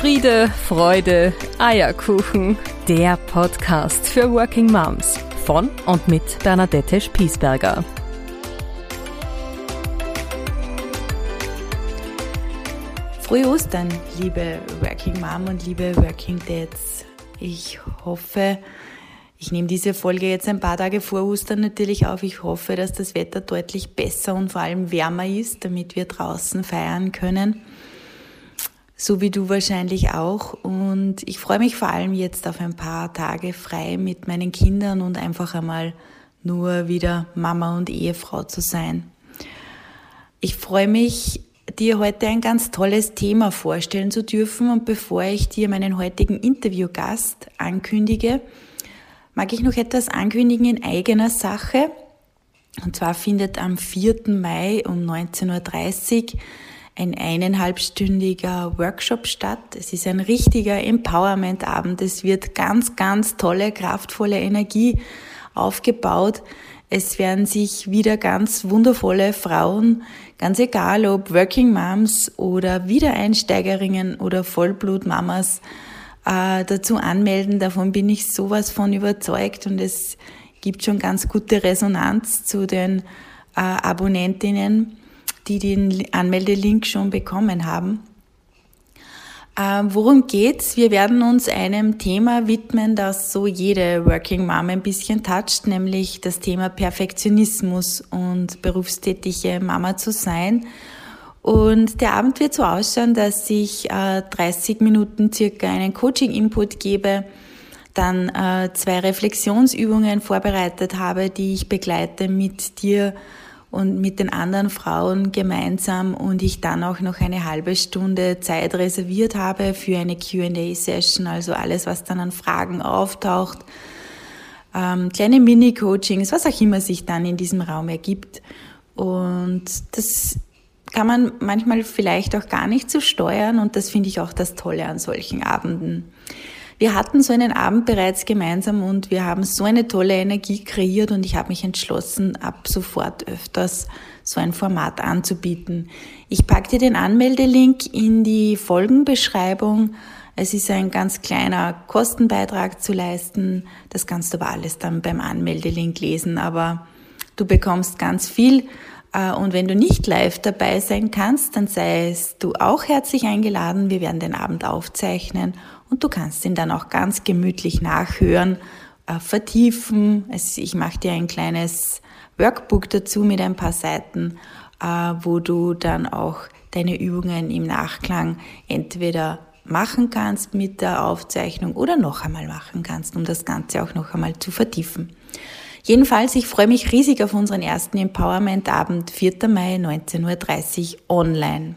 Friede, Freude, Eierkuchen. Der Podcast für Working Moms von und mit Bernadette Spiesberger. Frohe Ostern, liebe Working Mom und liebe Working Dads. Ich hoffe, ich nehme diese Folge jetzt ein paar Tage vor Ostern natürlich auf. Ich hoffe, dass das Wetter deutlich besser und vor allem wärmer ist, damit wir draußen feiern können so wie du wahrscheinlich auch. Und ich freue mich vor allem jetzt auf ein paar Tage frei mit meinen Kindern und einfach einmal nur wieder Mama und Ehefrau zu sein. Ich freue mich, dir heute ein ganz tolles Thema vorstellen zu dürfen. Und bevor ich dir meinen heutigen Interviewgast ankündige, mag ich noch etwas ankündigen in eigener Sache. Und zwar findet am 4. Mai um 19.30 Uhr ein eineinhalbstündiger Workshop statt. Es ist ein richtiger Empowerment-Abend. Es wird ganz, ganz tolle, kraftvolle Energie aufgebaut. Es werden sich wieder ganz wundervolle Frauen, ganz egal ob Working Moms oder Wiedereinsteigerinnen oder Vollblutmamas, äh, dazu anmelden. Davon bin ich sowas von überzeugt und es gibt schon ganz gute Resonanz zu den äh, Abonnentinnen die den Anmeldelink schon bekommen haben. Ähm, worum geht's? Wir werden uns einem Thema widmen, das so jede Working Mom ein bisschen toucht, nämlich das Thema Perfektionismus und berufstätige Mama zu sein. Und der Abend wird so ausschauen, dass ich äh, 30 Minuten circa einen Coaching-Input gebe, dann äh, zwei Reflexionsübungen vorbereitet habe, die ich begleite mit dir und mit den anderen Frauen gemeinsam und ich dann auch noch eine halbe Stunde Zeit reserviert habe für eine QA-Session, also alles, was dann an Fragen auftaucht, ähm, kleine Mini-Coachings, was auch immer sich dann in diesem Raum ergibt. Und das kann man manchmal vielleicht auch gar nicht so steuern und das finde ich auch das Tolle an solchen Abenden. Wir hatten so einen Abend bereits gemeinsam und wir haben so eine tolle Energie kreiert und ich habe mich entschlossen, ab sofort öfters so ein Format anzubieten. Ich packe dir den Anmeldelink in die Folgenbeschreibung. Es ist ein ganz kleiner Kostenbeitrag zu leisten. Das kannst du aber alles dann beim Anmeldelink lesen, aber du bekommst ganz viel. Äh, und wenn du nicht live dabei sein kannst, dann seist du auch herzlich eingeladen. Wir werden den Abend aufzeichnen und du kannst ihn dann auch ganz gemütlich nachhören, äh, vertiefen. ich mache dir ein kleines Workbook dazu mit ein paar Seiten, äh, wo du dann auch deine Übungen im Nachklang entweder machen kannst mit der Aufzeichnung oder noch einmal machen kannst, um das Ganze auch noch einmal zu vertiefen. Jedenfalls, ich freue mich riesig auf unseren ersten Empowerment-Abend, 4. Mai, 19.30 Uhr online.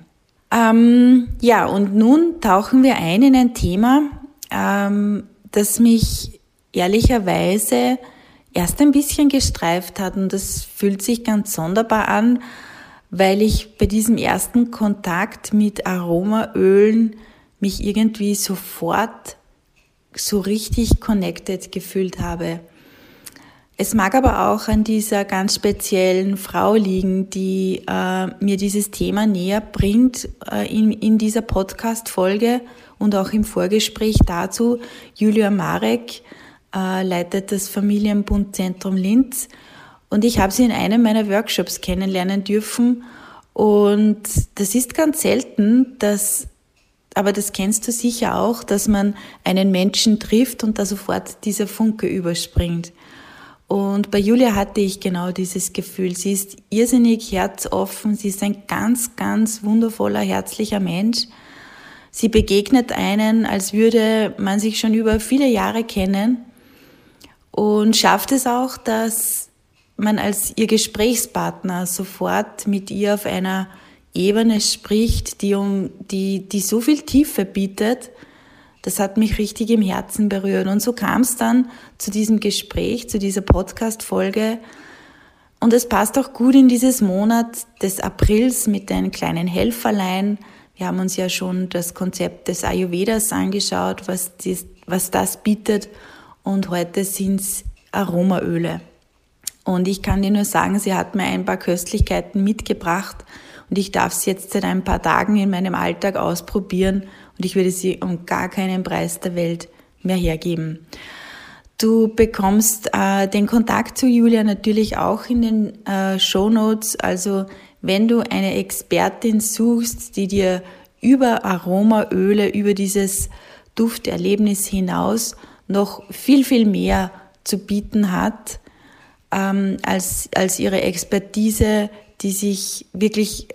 Ähm, ja, und nun tauchen wir ein in ein Thema, ähm, das mich ehrlicherweise erst ein bisschen gestreift hat und das fühlt sich ganz sonderbar an, weil ich bei diesem ersten Kontakt mit Aromaölen mich irgendwie sofort so richtig connected gefühlt habe. Es mag aber auch an dieser ganz speziellen Frau liegen, die äh, mir dieses Thema näher bringt äh, in, in dieser Podcast-Folge und auch im Vorgespräch dazu. Julia Marek äh, leitet das Familienbundzentrum Linz und ich habe sie in einem meiner Workshops kennenlernen dürfen und das ist ganz selten, dass aber das kennst du sicher auch, dass man einen Menschen trifft und da sofort dieser Funke überspringt. Und bei Julia hatte ich genau dieses Gefühl. Sie ist irrsinnig herzoffen, sie ist ein ganz, ganz wundervoller, herzlicher Mensch. Sie begegnet einen, als würde man sich schon über viele Jahre kennen und schafft es auch, dass man als ihr Gesprächspartner sofort mit ihr auf einer Ebene spricht, die um, die, die so viel Tiefe bietet, das hat mich richtig im Herzen berührt. Und so kam es dann zu diesem Gespräch, zu dieser Podcast-Folge. Und es passt auch gut in dieses Monat des Aprils mit den kleinen Helferlein. Wir haben uns ja schon das Konzept des Ayurvedas angeschaut, was, dies, was das bietet. Und heute sind es Aromaöle. Und ich kann dir nur sagen, sie hat mir ein paar Köstlichkeiten mitgebracht und ich darf es jetzt seit ein paar Tagen in meinem Alltag ausprobieren und ich würde sie um gar keinen Preis der Welt mehr hergeben. Du bekommst äh, den Kontakt zu Julia natürlich auch in den äh, Show Notes. Also wenn du eine Expertin suchst, die dir über Aromaöle, über dieses Dufterlebnis hinaus noch viel, viel mehr zu bieten hat ähm, als, als ihre Expertise, die sich wirklich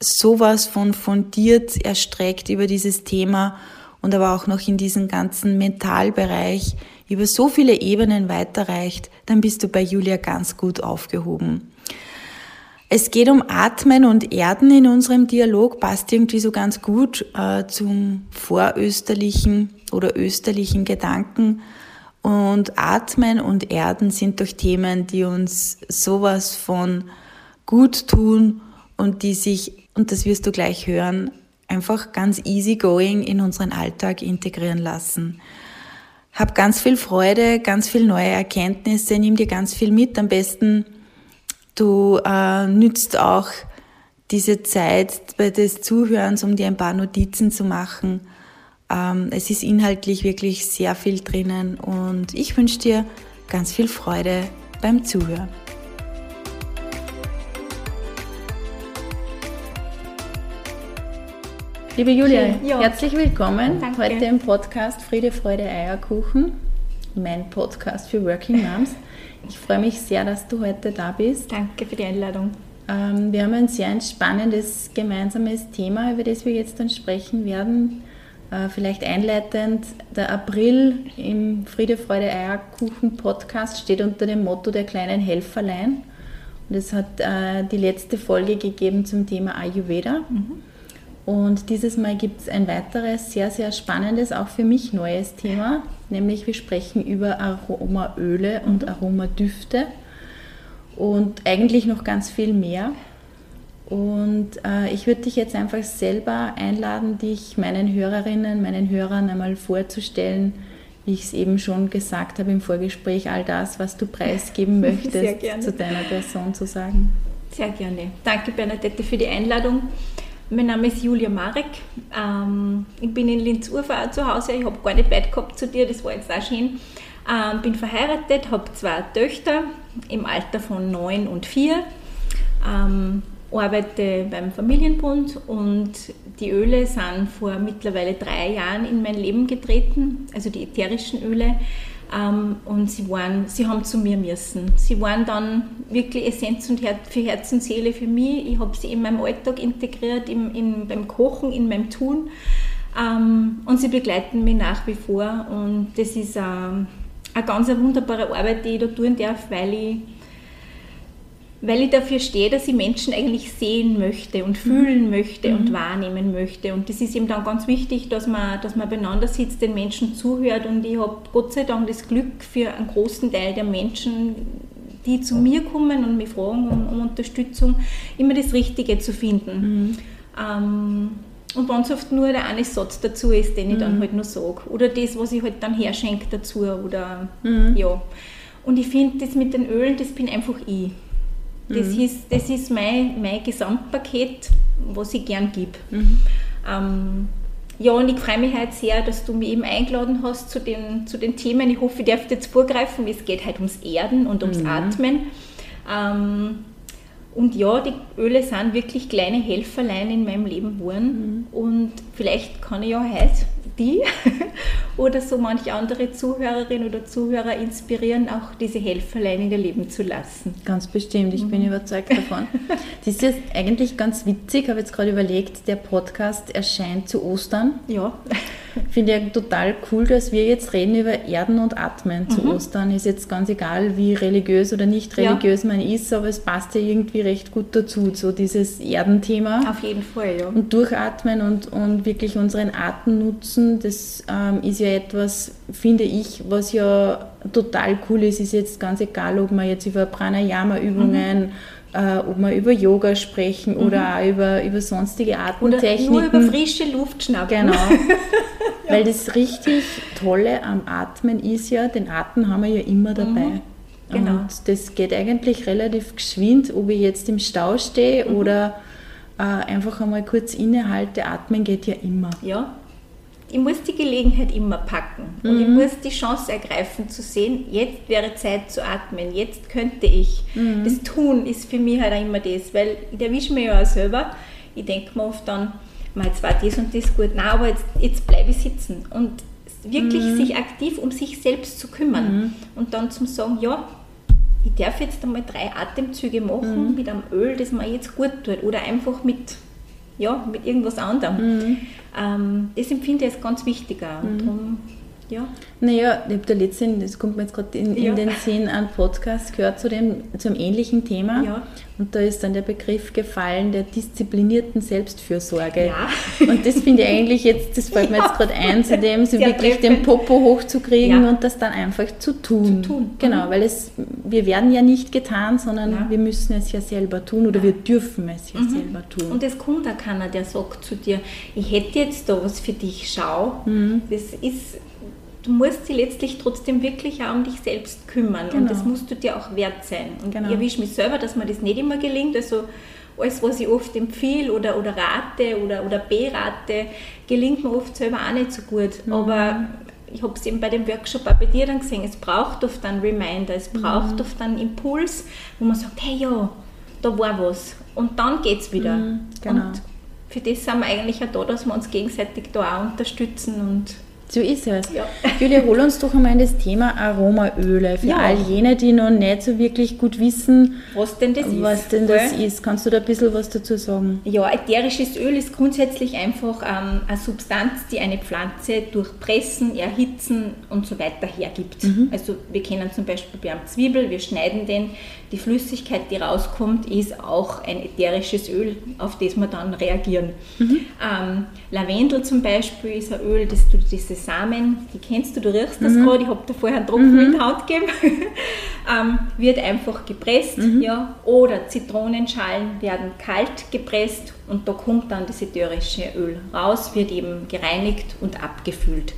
sowas von fundiert erstreckt über dieses Thema und aber auch noch in diesen ganzen Mentalbereich über so viele Ebenen weiterreicht, dann bist du bei Julia ganz gut aufgehoben. Es geht um Atmen und Erden in unserem Dialog, passt irgendwie so ganz gut äh, zum vorösterlichen oder österlichen Gedanken. Und Atmen und Erden sind doch Themen, die uns sowas von gut tun und die sich, und das wirst du gleich hören, einfach ganz easy going in unseren Alltag integrieren lassen. Hab ganz viel Freude, ganz viel neue Erkenntnisse, nimm dir ganz viel mit. Am besten du äh, nützt auch diese Zeit des Zuhörens, um dir ein paar Notizen zu machen. Ähm, es ist inhaltlich wirklich sehr viel drinnen und ich wünsche dir ganz viel Freude beim Zuhören. Liebe Julia, ja. herzlich willkommen Danke. heute im Podcast Friede, Freude, Eierkuchen, mein Podcast für Working Moms. Ich freue mich sehr, dass du heute da bist. Danke für die Einladung. Ähm, wir haben ein sehr spannendes gemeinsames Thema, über das wir jetzt dann sprechen werden. Äh, vielleicht einleitend, der April im Friede, Freude, Eierkuchen Podcast steht unter dem Motto der kleinen Helferlein. Und es hat äh, die letzte Folge gegeben zum Thema Ayurveda. Mhm. Und dieses Mal gibt es ein weiteres sehr, sehr spannendes, auch für mich neues Thema, nämlich wir sprechen über Aromaöle und Aromadüfte und eigentlich noch ganz viel mehr. Und äh, ich würde dich jetzt einfach selber einladen, dich meinen Hörerinnen, meinen Hörern einmal vorzustellen, wie ich es eben schon gesagt habe im Vorgespräch, all das, was du preisgeben möchtest, zu deiner Person zu sagen. Sehr gerne. Danke, Bernadette, für die Einladung. Mein Name ist Julia Marek. Ähm, ich bin in Linz-Urfahr zu Hause. Ich habe gar nicht weit gehabt zu dir, das war jetzt auch schön. Ähm, bin verheiratet, habe zwei Töchter im Alter von neun und vier. Ähm, arbeite beim Familienbund und die Öle sind vor mittlerweile drei Jahren in mein Leben getreten, also die ätherischen Öle. Ähm, und sie, waren, sie haben zu mir müssen. Sie waren dann wirklich Essenz und Her für Herz und Seele für mich. Ich habe sie in meinem Alltag integriert, im, in, beim Kochen, in meinem Tun. Ähm, und sie begleiten mich nach wie vor. Und das ist ähm, eine ganz wunderbare Arbeit, die ich da tun darf, weil ich weil ich dafür stehe, dass ich Menschen eigentlich sehen möchte und fühlen mhm. möchte mhm. und wahrnehmen möchte. Und das ist eben dann ganz wichtig, dass man, dass man beieinander sitzt, den Menschen zuhört. Und ich habe Gott sei Dank das Glück für einen großen Teil der Menschen, die zu mir kommen und mich fragen um, um Unterstützung, immer das Richtige zu finden. Mhm. Ähm, und wenn es oft nur der eine Satz dazu ist, den ich mhm. dann halt nur sage. Oder das, was ich halt dann herschenke dazu. Oder, mhm. ja. Und ich finde, das mit den Ölen, das bin einfach ich. Das, mhm. ist, das ist mein, mein Gesamtpaket, was ich gern gebe. Mhm. Ähm, ja, und ich freue mich heute sehr, dass du mich eben eingeladen hast zu den, zu den Themen. Ich hoffe, ich darf jetzt vorgreifen. Es geht heute ums Erden und ums mhm. Atmen. Ähm, und ja, die Öle sind wirklich kleine Helferlein in meinem Leben geworden. Mhm. Und vielleicht kann ich ja heute die oder so manche andere Zuhörerin oder Zuhörer inspirieren, auch diese Helferlein in ihr Leben zu lassen. Ganz bestimmt, ich mhm. bin überzeugt davon. das ist jetzt eigentlich ganz witzig, habe jetzt gerade überlegt, der Podcast erscheint zu Ostern. Ja. Finde ich total cool, dass wir jetzt reden über Erden und Atmen zu mhm. Ostern. Ist jetzt ganz egal, wie religiös oder nicht religiös ja. man ist, aber es passt ja irgendwie recht gut dazu, so dieses Erdenthema. Auf jeden Fall, ja. Und durchatmen und, und wirklich unseren Atem nutzen, das ähm, ist ja etwas, finde ich, was ja total cool ist. Ist jetzt ganz egal, ob man jetzt über Pranayama-Übungen mhm äh, ob wir über Yoga sprechen mhm. oder auch über, über sonstige Atemtechniken. Oder nur über frische Luft schnappen. Genau. ja. Weil das richtig Tolle am Atmen ist ja, den Atem haben wir ja immer dabei. Mhm. Genau. Und das geht eigentlich relativ geschwind, ob ich jetzt im Stau stehe mhm. oder äh, einfach einmal kurz innehalte. Atmen geht ja immer. Ja, ich muss die Gelegenheit immer packen und Mhm. ich muss die Chance ergreifen zu sehen, jetzt wäre Zeit zu atmen, jetzt könnte ich. Mhm. Das Tun ist für mich halt auch immer das, weil ich erwische mich ja auch selber. Ich denke mir oft dann, mal jetzt war das und das gut, nein, aber jetzt, jetzt bleibe ich sitzen und wirklich Mhm. sich aktiv um sich selbst zu kümmern und dann zum sagen, ja, ich darf jetzt einmal drei Atemzüge Mhm. machen mit einem Öl, das mir jetzt gut tut oder einfach mit, ja, mit irgendwas anderem. Mhm. Ähm, das empfinde ich als ganz wichtig auch. Und darum, ja. Naja, ich habe da letztens, das kommt mir jetzt gerade in, in Ja. den Sinn, einen Podcast gehört zu dem, zum ähnlichen Thema. Ja. Und da ist dann der Begriff gefallen der disziplinierten Selbstfürsorge. Ja. Und das finde ich eigentlich jetzt, das fällt mir Ja. jetzt gerade ein, zu dem Sehr wirklich treffend. den Popo hochzukriegen Ja. und das dann einfach zu tun. Zu tun. Genau, Mhm. weil es, wir werden ja nicht getan, sondern wir müssen es ja selber tun oder wir dürfen es ja selber tun. Mhm. Und es kommt auch keiner, der sagt zu dir, ich hätte jetzt da was für dich, schau. Mhm. Das ist, du musst dich letztlich trotzdem wirklich auch um dich selbst kümmern und Genau. das musst du dir auch wert sein. Und Genau. ich erwische mich selber, dass mir das nicht immer gelingt. Also alles, was ich oft empfehle oder, oder rate oder, oder berate, gelingt mir oft selber auch nicht so gut. Mhm. Aber ich habe es eben bei dem Workshop auch bei dir dann gesehen, es braucht oft einen Reminder, es Mhm. braucht oft einen Impuls, wo man sagt, hey ja, da war was. Und dann geht es wieder. Mhm, genau. Und für das sind wir eigentlich auch da, dass wir uns gegenseitig da auch unterstützen und So ist es. Ja. Julia, hol uns doch einmal in das Thema Aromaöle. Für Ja. all jene, die noch nicht so wirklich gut wissen, was denn das ist. was denn das ist. Kannst du da ein bisschen was dazu sagen? Ja, ätherisches Öl ist grundsätzlich einfach ähm, eine Substanz, die eine Pflanze durch Pressen, Erhitzen und so weiter hergibt. Also wir kennen zum Beispiel bei einem Zwiebel, wir schneiden den, die Flüssigkeit, die rauskommt, ist auch ein ätherisches Öl, auf das wir dann reagieren. Ähm, Lavendel zum Beispiel ist ein Öl, das du diese Samen, die kennst du, du riechst das gerade, ich habe da vorher einen Tropfen in die Haut gegeben, ähm, wird einfach gepresst, ja, oder Zitronenschalen werden kalt gepresst und da kommt dann das ätherische Öl raus, wird eben gereinigt und abgefüllt.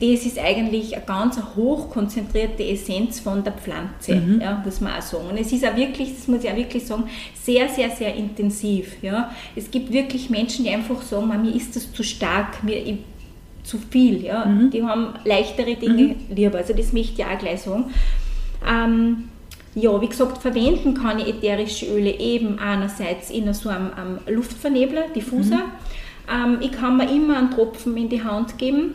Das ist eigentlich eine ganz hochkonzentrierte Essenz von der Pflanze, ja, muss man auch sagen. Und es ist auch wirklich, das muss ich auch wirklich sagen, sehr, sehr, sehr intensiv. Ja. Es gibt wirklich Menschen, die einfach sagen, "Ma, mir ist das zu stark, mir, ich, zu viel. Ja. Die haben leichtere Dinge lieber. Also das möchte ich auch gleich sagen. Ähm, ja, wie gesagt, verwenden kann ich ätherische Öle eben einerseits in so einem, einem Luftvernebler, Diffuser. Ähm, ich kann mir immer einen Tropfen in die Hand geben.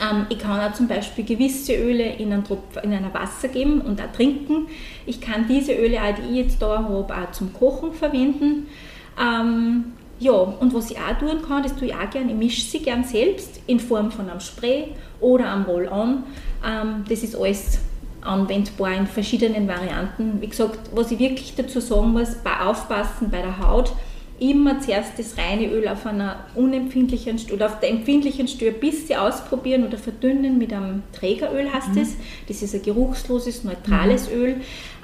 Ähm, ich kann auch zum Beispiel gewisse Öle in ein, Tropf, in ein Wasser geben und auch trinken. Ich kann diese Öle, auch, die ich jetzt da habe, auch zum Kochen verwenden. Ähm, ja, und was ich auch tun kann, das tue ich auch gerne, ich mische sie gern selbst in Form von einem Spray oder einem Roll-On. Ähm, das ist alles anwendbar in verschiedenen Varianten. Wie gesagt, was ich wirklich dazu sagen muss, bei Aufpassen bei der Haut, immer zuerst das reine Öl auf einer unempfindlichen oder auf der empfindlichen Stelle ein bisschen ausprobieren oder verdünnen mit einem Trägeröl heißt es. Das ist ein geruchsloses, neutrales Öl,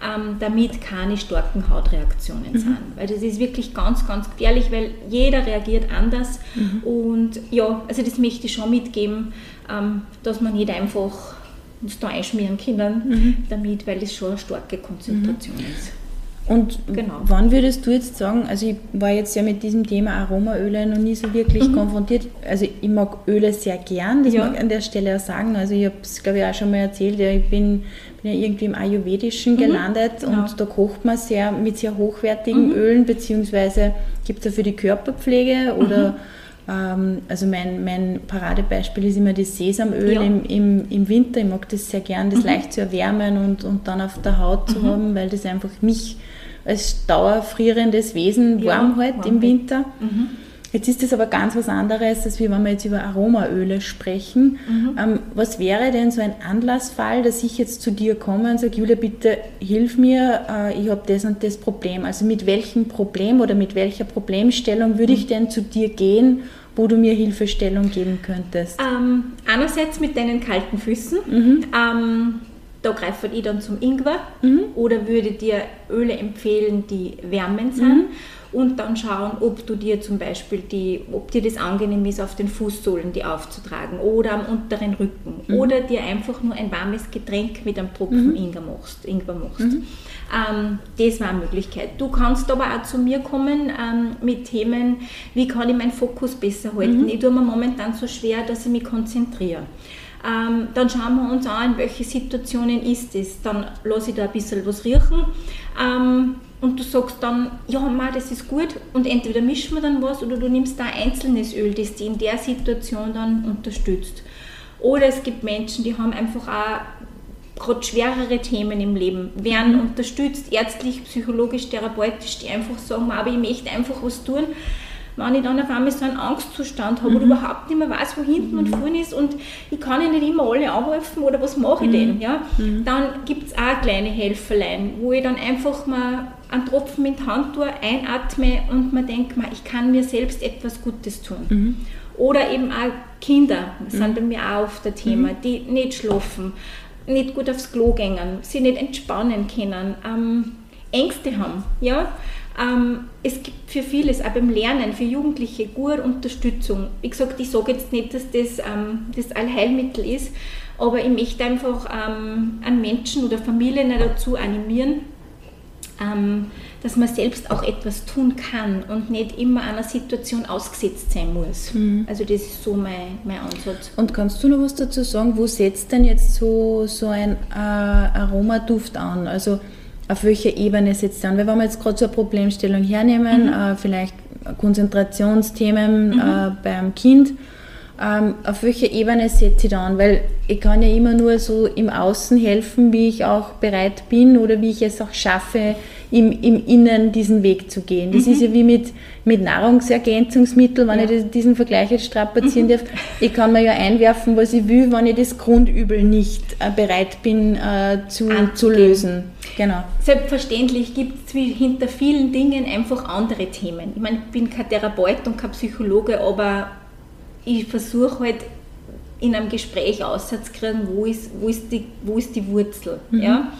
ähm, damit keine starken Hautreaktionen sind. Weil das ist wirklich ganz, ganz gefährlich, weil jeder reagiert anders. Und ja, also das möchte ich schon mitgeben, ähm, dass man nicht einfach uns da einschmieren können damit, weil das schon eine starke Konzentration ist. Und Genau. wann würdest du jetzt sagen, also ich war jetzt ja mit diesem Thema Aromaöle noch nie so wirklich konfrontiert. Also ich mag Öle sehr gern, das Mhm. Ja. mag ich an der Stelle auch sagen. Also ich habe es, glaube ich, auch schon mal erzählt, ja, ich bin, bin ja irgendwie im Ayurvedischen gelandet genau. und da kocht man sehr mit sehr hochwertigen Mhm. Ölen, beziehungsweise gibt es ja für die Körperpflege Mhm. oder ähm, also mein, mein Paradebeispiel ist immer das Sesamöl Ja. im, im, im Winter. Ich mag das sehr gern, das leicht zu erwärmen und, und dann auf der Haut zu haben, weil das einfach mich als dauerfrierendes Wesen Ja, warm hält warm im. Winter. Jetzt ist das aber ganz was anderes, als wenn wir jetzt über Aromaöle sprechen. Ähm, was wäre denn so ein Anlassfall, dass ich jetzt zu dir komme und sage, Julia, bitte hilf mir, äh, ich habe das und das Problem. Also mit welchem Problem oder mit welcher Problemstellung würde ich denn zu dir gehen, wo du mir Hilfestellung geben könntest? Ähm, einerseits mit deinen kalten Füßen. Mhm. Ähm, da greife ich dann zum Ingwer oder würde dir Öle empfehlen, die wärmend sind. Und dann schauen, ob du dir zum Beispiel die, ob dir das angenehm ist, auf den Fußsohlen die aufzutragen oder am unteren Rücken mhm. oder dir einfach nur ein warmes Getränk mit einem Tropfen mhm. Ingwer machst. Ingwer machst. Mhm. Ähm, das war eine Möglichkeit. Du kannst aber auch zu mir kommen ähm, mit Themen, wie kann ich meinen Fokus besser halten. Mhm. Ich tue mir momentan so schwer, dass ich mich konzentriere. Ähm, dann schauen wir uns an, in welche Situationen ist es. Dann lasse ich da ein bisschen was riechen. Ähm, und du sagst dann, ja, ma, das ist gut. Und entweder mischen wir dann was oder du nimmst da ein einzelnes Öl, das dich in der Situation dann unterstützt. Oder es gibt Menschen, die haben einfach auch gerade schwerere Themen im Leben, werden mhm. unterstützt, ärztlich, psychologisch, therapeutisch, die einfach sagen, aber ich möchte einfach was tun. Wenn ich dann auf einmal so einen Angstzustand habe mhm. oder überhaupt nicht mehr weiß, wo hinten mhm. und vorne ist und ich kann ja nicht immer alle anrufen oder was mache ich denn, mhm. ja? Mhm. dann gibt es auch kleine Helferlein, wo ich dann einfach mal einen Tropfen in die Hand tue, einatme und mir denke, ich kann mir selbst etwas Gutes tun. Mhm. Oder eben auch Kinder sind bei mir auch oft der Thema, die nicht schlafen, nicht gut aufs Klo gehen, sie nicht entspannen können, ähm, Ängste haben. Ja? Ähm, es gibt für vieles, auch beim Lernen, für Jugendliche, gute Unterstützung. Wie gesagt, ich sage jetzt nicht, dass das ähm, das Allheilmittel ist, aber ich möchte einfach ähm, an Menschen oder Familien dazu animieren, ähm, dass man selbst auch etwas tun kann und nicht immer einer Situation ausgesetzt sein muss. Mhm. Also das ist so mein, mein Ansatz. Und kannst du noch was dazu sagen, wo setzt denn jetzt so, so ein äh, Aromaduft an? Also auf welcher Ebene setzt er an? Weil wenn wir jetzt gerade so eine Problemstellung hernehmen, mhm. äh, vielleicht Konzentrationsthemen mhm. äh, beim Kind, ähm, auf welcher Ebene setze ich an? Weil ich kann ja immer nur so im Außen helfen, wie ich auch bereit bin oder wie ich es auch schaffe, im, im Innen diesen Weg zu gehen. Das mhm. ist ja wie mit, mit Nahrungsergänzungsmitteln, wenn ja. ich diesen Vergleich jetzt strapazieren mhm. darf. Ich kann mir ja einwerfen, was ich will, wenn ich das Grundübel nicht äh, bereit bin äh, zu, zu lösen. Genau. Selbstverständlich gibt es hinter vielen Dingen einfach andere Themen. Ich meine, ich bin kein Therapeut und kein Psychologe, aber ich versuche halt in einem Gespräch auszukriegen, wo ist, wo ist, die, wo ist die Wurzel. Mhm. Ja?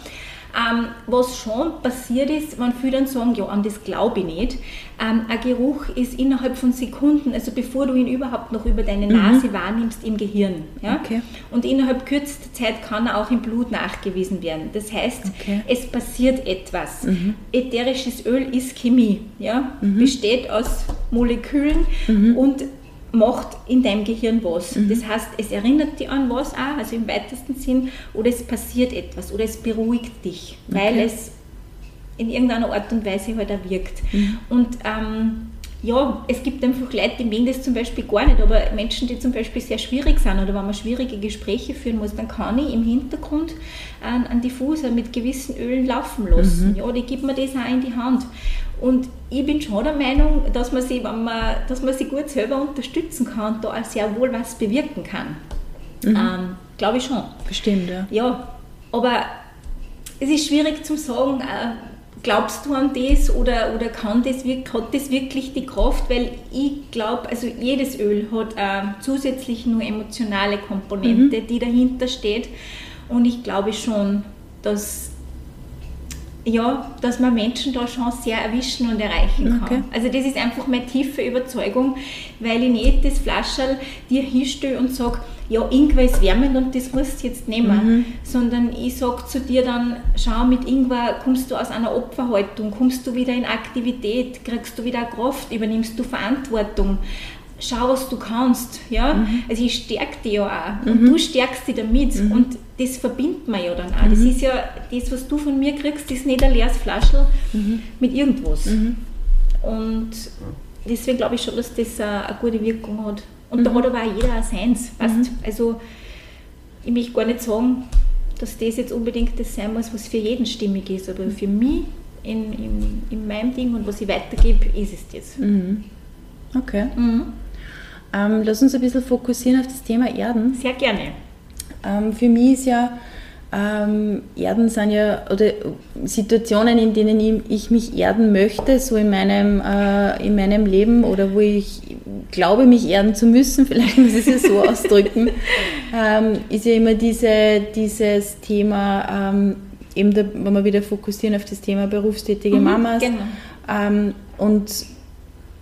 Ähm, was schon passiert ist, wenn viele dann sagen, ja, an das glaube ich nicht, ähm, ein Geruch ist innerhalb von Sekunden, also bevor du ihn überhaupt noch über deine mhm. Nase mhm. wahrnimmst, im Gehirn. Ja? Okay. Und innerhalb kürzester Zeit kann er auch im Blut nachgewiesen werden. Das heißt, okay. es passiert etwas. Mhm. Ätherisches Öl ist Chemie, ja? Mhm. besteht aus Molekülen mhm. und macht in deinem Gehirn was. Mhm. Das heißt, es erinnert dich an was auch, also im weitesten Sinn, oder es passiert etwas oder es beruhigt dich, weil okay. es in irgendeiner Art und Weise halt auch wirkt. Mhm. Und ähm, ja, es gibt einfach Leute, die mögen das zum Beispiel gar nicht, aber Menschen, die zum Beispiel sehr schwierig sind oder wenn man schwierige Gespräche führen muss, dann kann ich im Hintergrund einen, einen Diffuser mit gewissen Ölen laufen lassen. Mhm. Ja, die gibt mir das auch in die Hand. Und ich bin schon der Meinung, dass man sie, wenn man, dass man sie gut selber unterstützen kann und da auch sehr wohl was bewirken kann. Mhm. Ähm, Glaube ich schon. Bestimmt, ja. Ja, aber es ist schwierig zu sagen, äh, glaubst du an das oder, oder kann das, hat das wirklich die Kraft? Weil ich glaube, also jedes Öl hat äh, zusätzlich nur emotionale Komponente, mhm. die dahinter steht. Und ich glaube schon, dass ja, dass man Menschen da schon sehr erwischen und erreichen kann. Okay. Also das ist einfach meine tiefe Überzeugung, weil ich nicht das Flascherl dir hinstelle und sage, ja, Ingwer ist wärmend und das musst du jetzt nehmen, mhm. sondern ich sage zu dir dann, schau, mit Ingwer kommst du aus einer Opferhaltung, kommst du wieder in Aktivität, kriegst du wieder Kraft, übernimmst du Verantwortung, schau, was du kannst. Ja? Mhm. Also ich stärke dich ja auch und mhm. du stärkst dich damit mhm. und das verbindet man ja dann auch. Das mhm. ist ja das, was du von mir kriegst, ist nicht ein leeres Flaschel mhm. mit irgendwas. Mhm. Und deswegen glaube ich schon, dass das eine gute Wirkung hat. Und da hat aber auch jeder seins. Weißt? Also ich möchte gar nicht sagen, dass das jetzt unbedingt das sein muss, was für jeden stimmig ist, aber für mich in, in, in meinem Ding und was ich weitergebe, ist es das. Okay. Ähm, lass uns ein bisschen fokussieren auf das Thema Erden. Sehr gerne. Ähm, für mich ist ja, ähm, Erden sind ja, oder Situationen, in denen ich, ich mich erden möchte, so in meinem, äh, in meinem Leben oder wo ich glaube, mich erden zu müssen, vielleicht muss ich es ja so ausdrücken, ähm, ist ja immer diese, dieses Thema, ähm, eben da, wenn wir wieder fokussieren auf das Thema berufstätige mhm, Mamas. Genau. Ähm, und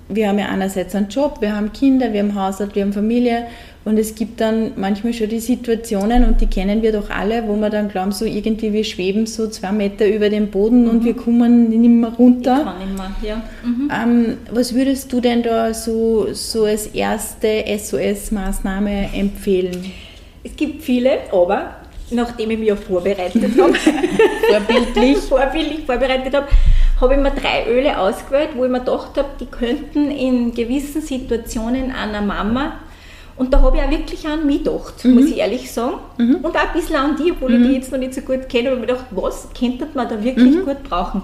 wir haben ja einerseits einen Job, wir haben Kinder, wir haben Haushalt, wir haben Familie und es gibt dann manchmal schon die Situationen und die kennen wir doch alle, wo wir dann glauben, so irgendwie wir schweben so zwei Meter über dem Boden mhm. und wir kommen nicht mehr runter. Ich kann nicht mehr, ja. Mhm. Ähm, was würdest du denn da so, so als erste SOS-Maßnahme empfehlen? Es gibt viele, aber nachdem ich mich ja vorbereitet habe, vorbildlich. vorbildlich vorbereitet habe, habe ich mir drei Öle ausgewählt, wo ich mir gedacht habe, die könnten in gewissen Situationen einer Mama und da habe ich auch wirklich an mich gedacht, mhm. muss ich ehrlich sagen. Mhm. Und auch ein bisschen an die, obwohl mhm. ich die jetzt noch nicht so gut kenne, aber ich mir gedacht, was könnte man da wirklich mhm. gut brauchen?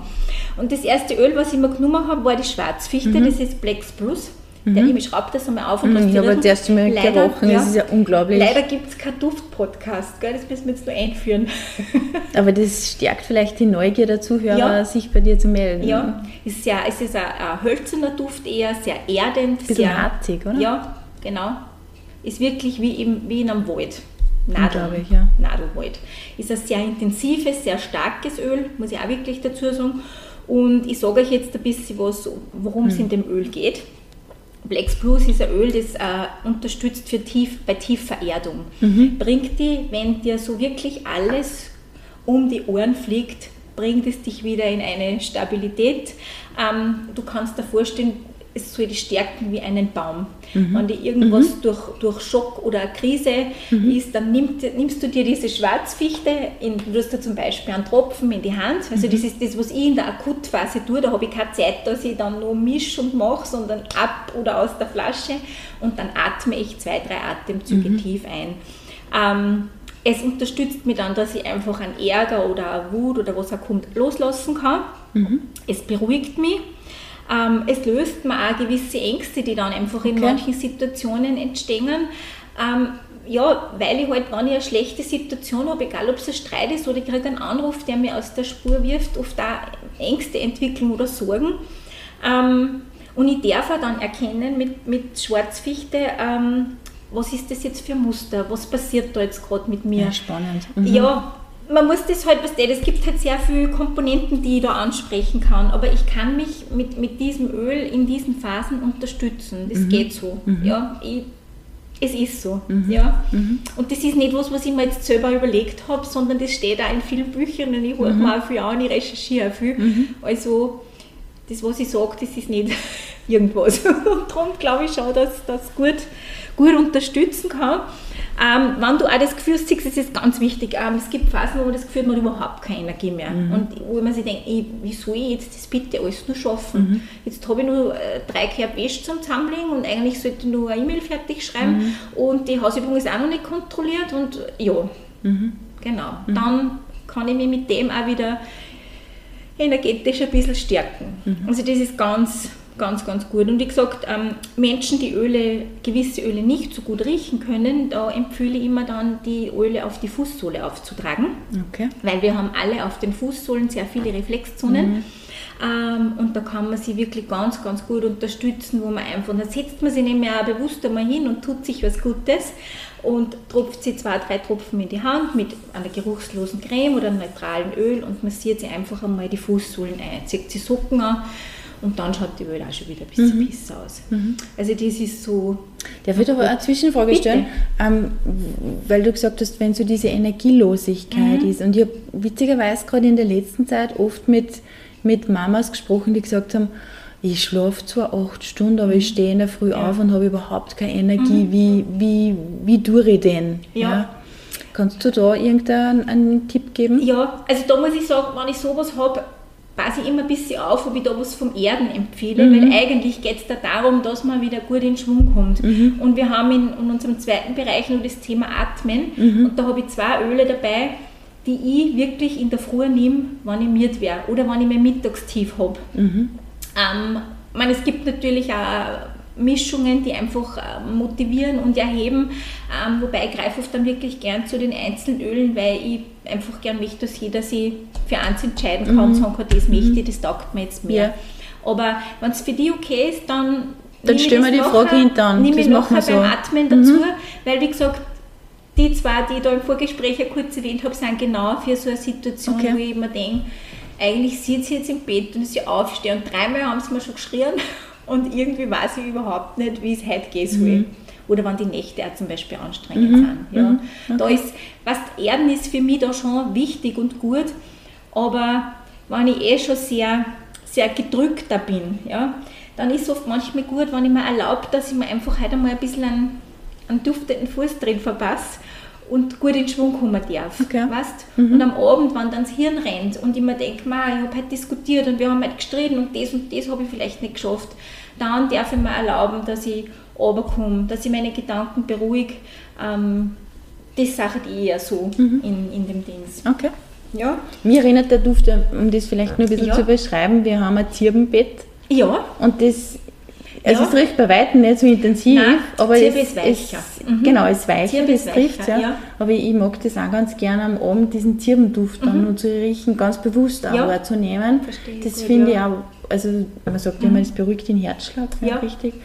Und das erste Öl, was ich mir genommen habe, war die Schwarzfichte, mhm. das ist Plex Plus. Der, ich schreibe das einmal auf und mhm, Ich habe das erste Mal leider, gerochen, ja, das ist ja unglaublich. Leider gibt es keinen Duft-Podcast, das müssen wir jetzt nur einführen. Aber das stärkt vielleicht die Neugier der Zuhörer, ja. sich bei dir zu melden. Ja, es ist, ja, es ist ein, ein hölzerner Duft eher, sehr erdend. Bisschen sehr hartig, oder? Ja, genau. Ist wirklich wie, im, wie in einem Wald. Nadel, ich, ja. Nadelwald. Ist ein sehr intensives, sehr starkes Öl, muss ich auch wirklich dazu sagen. Und ich sage euch jetzt ein bisschen was, worum es hm. in dem Öl geht. Blex Plus ist ein Öl, das äh, unterstützt für tief, bei Tiefvererdung. Mhm. Bringt die, wenn dir so wirklich alles um die Ohren fliegt, bringt es dich wieder in eine Stabilität. Ähm, du kannst dir vorstellen, es soll dich stärken wie einen Baum. Mhm. Wenn dir irgendwas mhm. durch, durch Schock oder eine Krise mhm. ist, dann nimm, nimmst du dir diese Schwarzfichte, in, du hast da zum Beispiel einen Tropfen in die Hand. Also das mhm. ist das, was ich in der Akutphase tue. Da habe ich keine Zeit, dass ich dann nur mische und mache, sondern ab oder aus der Flasche und dann atme ich zwei, drei Atemzüge mhm. tief ein. Ähm, es unterstützt mich dann, dass ich einfach einen Ärger oder eine Wut oder was auch kommt loslassen kann. Mhm. Es beruhigt mich ähm, es löst mir auch gewisse Ängste, die dann einfach in manchen Situationen entstehen. Ähm, ja, weil ich halt, wenn ich eine schlechte Situation habe, egal ob es ein Streit ist oder ich kriege einen Anruf, der mir aus der Spur wirft, oft da Ängste entwickeln oder Sorgen. Ähm, und ich darf auch dann erkennen mit, mit Schwarzfichte, ähm, was ist das jetzt für ein Muster, was passiert da jetzt gerade mit mir. Ja, spannend. Mhm. Ja, man muss das halt, was es gibt halt sehr viele Komponenten, die ich da ansprechen kann, aber ich kann mich mit, mit diesem Öl in diesen Phasen unterstützen. Das mhm. geht so. Mhm. Ja, ich, es ist so. Mhm. Ja. Mhm. Und das ist nicht was, was ich mir jetzt selber überlegt habe, sondern das steht auch in vielen Büchern und ich höre mhm. mir auch viel an, ich recherchiere auch viel. Mhm. Also das, was ich sage, das ist nicht irgendwas. Und darum glaube ich schon, dass das gut, gut unterstützen kann. Ähm, wenn du auch das Gefühl siehst, das ist ganz wichtig. Ähm, es gibt Phasen, wo man das Gefühl hat, man hat überhaupt keine Energie mehr. Mhm. Und wo man sich denkt, ey, wie soll ich jetzt das bitte alles nur schaffen? Mhm. Jetzt habe ich nur äh, drei Kerb Wäsche zum Zusammenlegen und eigentlich sollte ich nur eine E-Mail fertig schreiben mhm. und die Hausübung ist auch noch nicht kontrolliert und ja, mhm. genau. Mhm. Dann kann ich mich mit dem auch wieder energetisch ein bisschen stärken. Mhm. Also das ist ganz ganz, ganz gut. Und wie gesagt, ähm, Menschen, die Öle, gewisse Öle nicht so gut riechen können, da empfehle ich immer dann, die Öle auf die Fußsohle aufzutragen. Okay. Weil wir haben alle auf den Fußsohlen sehr viele Reflexzonen. Mhm. Ähm, und da kann man sie wirklich ganz, ganz gut unterstützen, wo man einfach, da setzt man sich nämlich auch bewusst einmal hin und tut sich was Gutes und tropft sie zwei, drei Tropfen in die Hand mit einer geruchslosen Creme oder einem neutralen Öl und massiert sie einfach einmal die Fußsohlen ein, zieht sie Socken an und dann schaut die Welt auch schon wieder ein bisschen mhm. besser aus. Mhm. Also das ist so... Darf ich aber eine Zwischenfrage stellen? Ähm, weil du gesagt hast, wenn so diese Energielosigkeit mhm. ist und ich habe witzigerweise gerade in der letzten Zeit oft mit, mit Mamas gesprochen, die gesagt haben, ich schlafe zwar acht Stunden, aber ich mhm. stehe in der Früh ja. auf und habe überhaupt keine Energie. Mhm. Wie, wie, wie tue ich denn? Ja. ja. Kannst du da irgendeinen Tipp geben? Ja, also da muss ich sagen, wenn ich sowas habe, passe ich immer ein bisschen auf, ob ich da was vom Erden empfehle, mhm. weil eigentlich geht es da darum, dass man wieder gut in Schwung kommt. Mhm. Und wir haben in, in, unserem zweiten Bereich nur das Thema Atmen mhm. und da habe ich zwei Öle dabei, die ich wirklich in der Früh nehme, wenn ich müde wäre oder wenn ich mein Mittagstief habe. Mhm. Ähm, meine, es gibt natürlich auch Mischungen, die einfach ähm, motivieren und erheben. Ähm, wobei ich greife oft dann wirklich gern zu den einzelnen Ölen, weil ich einfach gern möchte, dass jeder sich für eins entscheiden kann und mhm. sagen kann, das möchte ich, mhm. das taugt mir jetzt mehr. Ja. Aber wenn es für dich okay ist, dann dann stellen wir die Frage hinter Nehme ich nachher so. beim Atmen dazu, mhm. weil wie gesagt, die zwei, die ich da im Vorgespräch ja kurz erwähnt habe, sind genau für so eine Situation, okay. wo ich mir denke, eigentlich sitzt sie jetzt im Bett und sie aufstehe und dreimal haben sie mir schon geschrien und irgendwie weiß ich überhaupt nicht, wie es heute gehen soll. Mhm. Oder wenn die Nächte auch zum Beispiel anstrengend mhm. sind. Ja. Mhm. Okay. Da ist, was Erden ist für mich da schon wichtig und gut, aber wenn ich eh schon sehr, sehr gedrückter bin, ja, dann ist es oft manchmal gut, wenn ich mir erlaube, dass ich mir einfach heute mal ein bisschen einen, einen duftenden Fuß drin verpasse und gut in Schwung kommen darf. Okay. Weißt? Mhm. Und am Abend, wenn dann das Hirn rennt und ich mir denke, ich habe heute diskutiert und wir haben heute gestritten und das und das habe ich vielleicht nicht geschafft, dann darf ich mir erlauben, dass ich runterkomme, dass ich meine Gedanken beruhige. Ähm, das ist Sache, die eher so mhm. in, in dem Dienst. Okay. Ja. Mir erinnert der Duft, um das vielleicht nur ein bisschen ja. zu beschreiben, wir haben ein Zirbenbett. Ja. Und das also ja. es riecht bei weitem nicht so intensiv, Nein, aber es, ist weicher. Es, mhm. Genau, es weicher, das trifft ja. ja. Aber ich mag das auch ganz gerne am Abend, diesen Zirbenduft dann mhm. nur zu riechen, ganz bewusst auch ja. wahrzunehmen. Verstehe das finde ich auch, also man sagt mhm. immer, das beruhigt den Herzschlag, ja. richtig.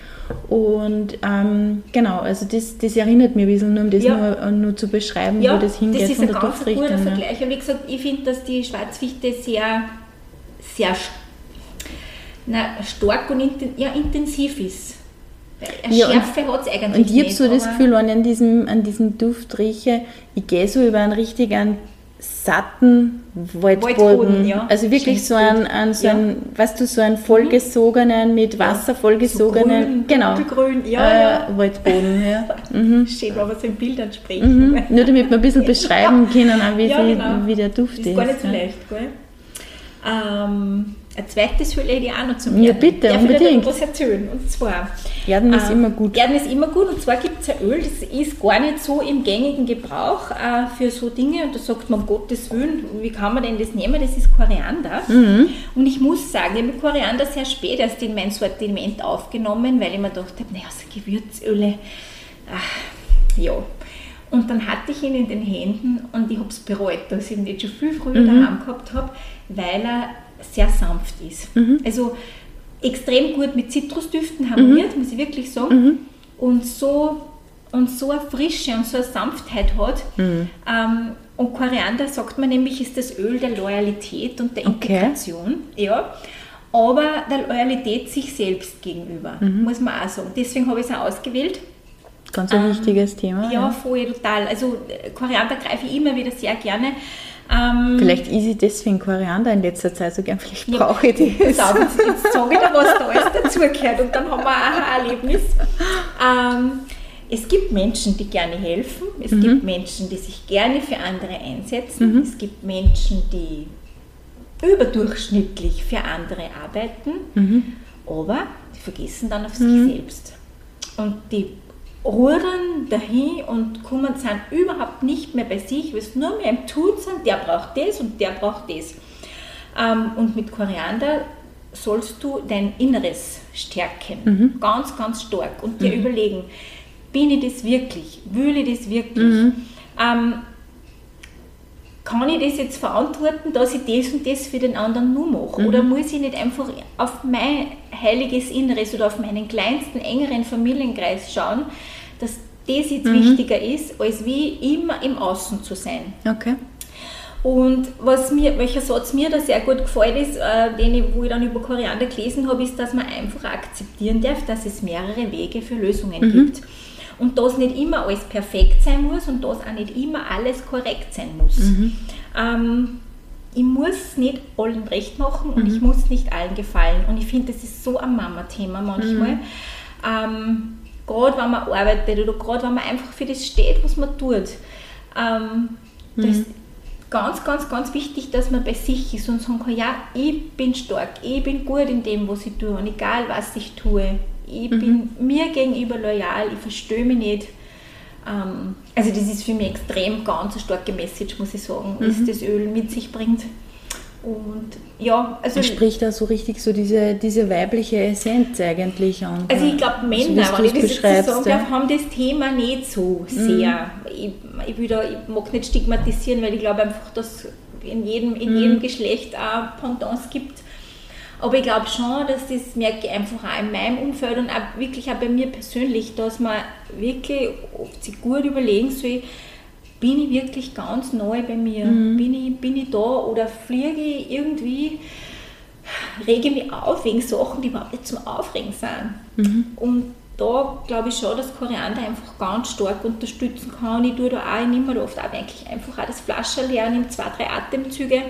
Und ähm, genau, also das, das erinnert mich ein bisschen, nur um das nur, nur zu beschreiben, wo das hingeht das ist ein ganz guter Vergleich. Und wie gesagt, ich finde, dass die Schwarzfichte sehr, sehr na, stark und inten, ja, intensiv ist. Eine ja, Schärfe hat es eigentlich Und ich habe so das Gefühl, wenn ich an diesem, an diesem Duft rieche, ich gehe so über einen richtigen satten Waldboden. Waldboden ja. Also wirklich so ein, ein, so ja. ein, weißt du, so einen vollgesogenen, mit Wasser vollgesogenen, so grün, genau, grün, ja, äh. Waldboden. Ja. Mhm. Schön, wenn man so in Bildern spricht. Mhm. Nur damit wir ein bisschen beschreiben können, wie, genau. wie der Duft ist. Ist gar nicht so leicht, gell? Ähm, ein zweites will ich auch noch zum Erden. Ja, bitte, Darf unbedingt. Ich was erzählen. Und zwar... Erden ist äh, immer gut. Erden ist immer gut. Und zwar gibt es ein Öl, das ist gar nicht so im gängigen Gebrauch äh, für so Dinge. Und da sagt man, um Gottes Willen, wie kann man denn das nehmen? Das ist Koriander. Mhm. Und ich muss sagen, ich habe Koriander sehr spät erst in mein Sortiment aufgenommen, weil ich mir gedacht habe, naja, so Gewürzöle, ach, ja. Und dann hatte ich ihn in den Händen und ich habe es bereut, dass ich ihn nicht schon viel früher mhm. daheim gehabt habe, weil er sehr sanft ist. Mhm. Also extrem gut mit Zitrusdüften harmoniert, mhm. muss ich wirklich sagen. Mhm. Und so und so eine Frische und so eine Sanftheit hat. Mhm. Ähm, und Koriander, sagt man nämlich, ist das Öl der Loyalität und der Integration. Okay. Ja. Aber der Loyalität sich selbst gegenüber, mhm. muss man auch sagen. Deswegen habe ich es auch ausgewählt. Ganz ein ähm, wichtiges Thema. Ja, voll, total. Also Koriander greife ich immer wieder sehr gerne ähm, vielleicht ist ich deswegen Koriander in letzter Zeit so gern, vielleicht brauche ich das. Jetzt sage ich dir, was da alles dazugehört und dann haben wir auch ein Erlebnis. Ähm, es gibt Menschen, die gerne helfen, es mhm. gibt Menschen, die sich gerne für andere einsetzen, mhm. es gibt Menschen, die überdurchschnittlich für andere arbeiten, mhm. aber die vergessen dann auf sich mhm. selbst. Und die rudern dahin und kommen sind überhaupt nicht mehr bei sich, weil es nur mehr im Tun sind, der braucht das und der braucht das. Ähm, und mit Koriander sollst du dein Inneres stärken, mhm. ganz, ganz stark und dir mhm. überlegen, bin ich das wirklich, will ich das wirklich? Mhm. Ähm, kann ich das jetzt verantworten, dass ich das und das für den anderen nur mache? Mhm. Oder muss ich nicht einfach auf mein heiliges Inneres oder auf meinen kleinsten, engeren Familienkreis schauen, dass das jetzt mhm. wichtiger ist, als wie immer im Außen zu sein? Okay. Und was mir, welcher Satz mir da sehr gut gefällt ist, äh, den ich, wo ich dann über Koriander gelesen habe, ist, dass man einfach akzeptieren darf, dass es mehrere Wege für Lösungen mhm. gibt und dass nicht immer alles perfekt sein muss und dass auch nicht immer alles korrekt sein muss. Mhm. Ähm, ich muss nicht allen recht machen und mhm. ich muss nicht allen gefallen. Und ich finde, das ist so ein Mama-Thema manchmal. Mhm. Ähm, gerade wenn man arbeitet oder gerade wenn man einfach für das steht, was man tut. Ähm, das ist mhm. ganz, ganz, ganz wichtig, dass man bei sich ist und sagen kann, ja, ich bin stark, ich bin gut in dem, was ich tue und egal, was ich tue, ich mhm. bin mir gegenüber loyal, ich verstehe mich nicht. Ähm, also das ist für mich extrem ganz eine starke Message, muss ich sagen, mhm. was das Öl mit sich bringt. Und ja, also. Spricht da so richtig so diese, diese weibliche Essenz eigentlich an. Also ich glaube, Männer, so, wenn ich das jetzt so sagen darf, haben das Thema nicht so sehr. Mhm. Ich, ich, will da, ich mag nicht stigmatisieren, weil ich glaube einfach, dass in jedem, in mhm. jedem Geschlecht auch Pendants gibt. Aber ich glaube schon, dass das merke ich einfach auch in meinem Umfeld und auch wirklich auch bei mir persönlich, dass man wirklich oft sich gut überlegen soll, bin ich wirklich ganz neu bei mir? Bin, ich, bin ich da oder fliege ich irgendwie, rege mich auf wegen Sachen, die überhaupt nicht zum Aufregen sind. Und da glaube ich schon, dass Koriander einfach ganz stark unterstützen kann. Ich tue da auch, ich nehme da oft auch wirklich einfach auch das Flasche leer, nehme zwei, drei Atemzüge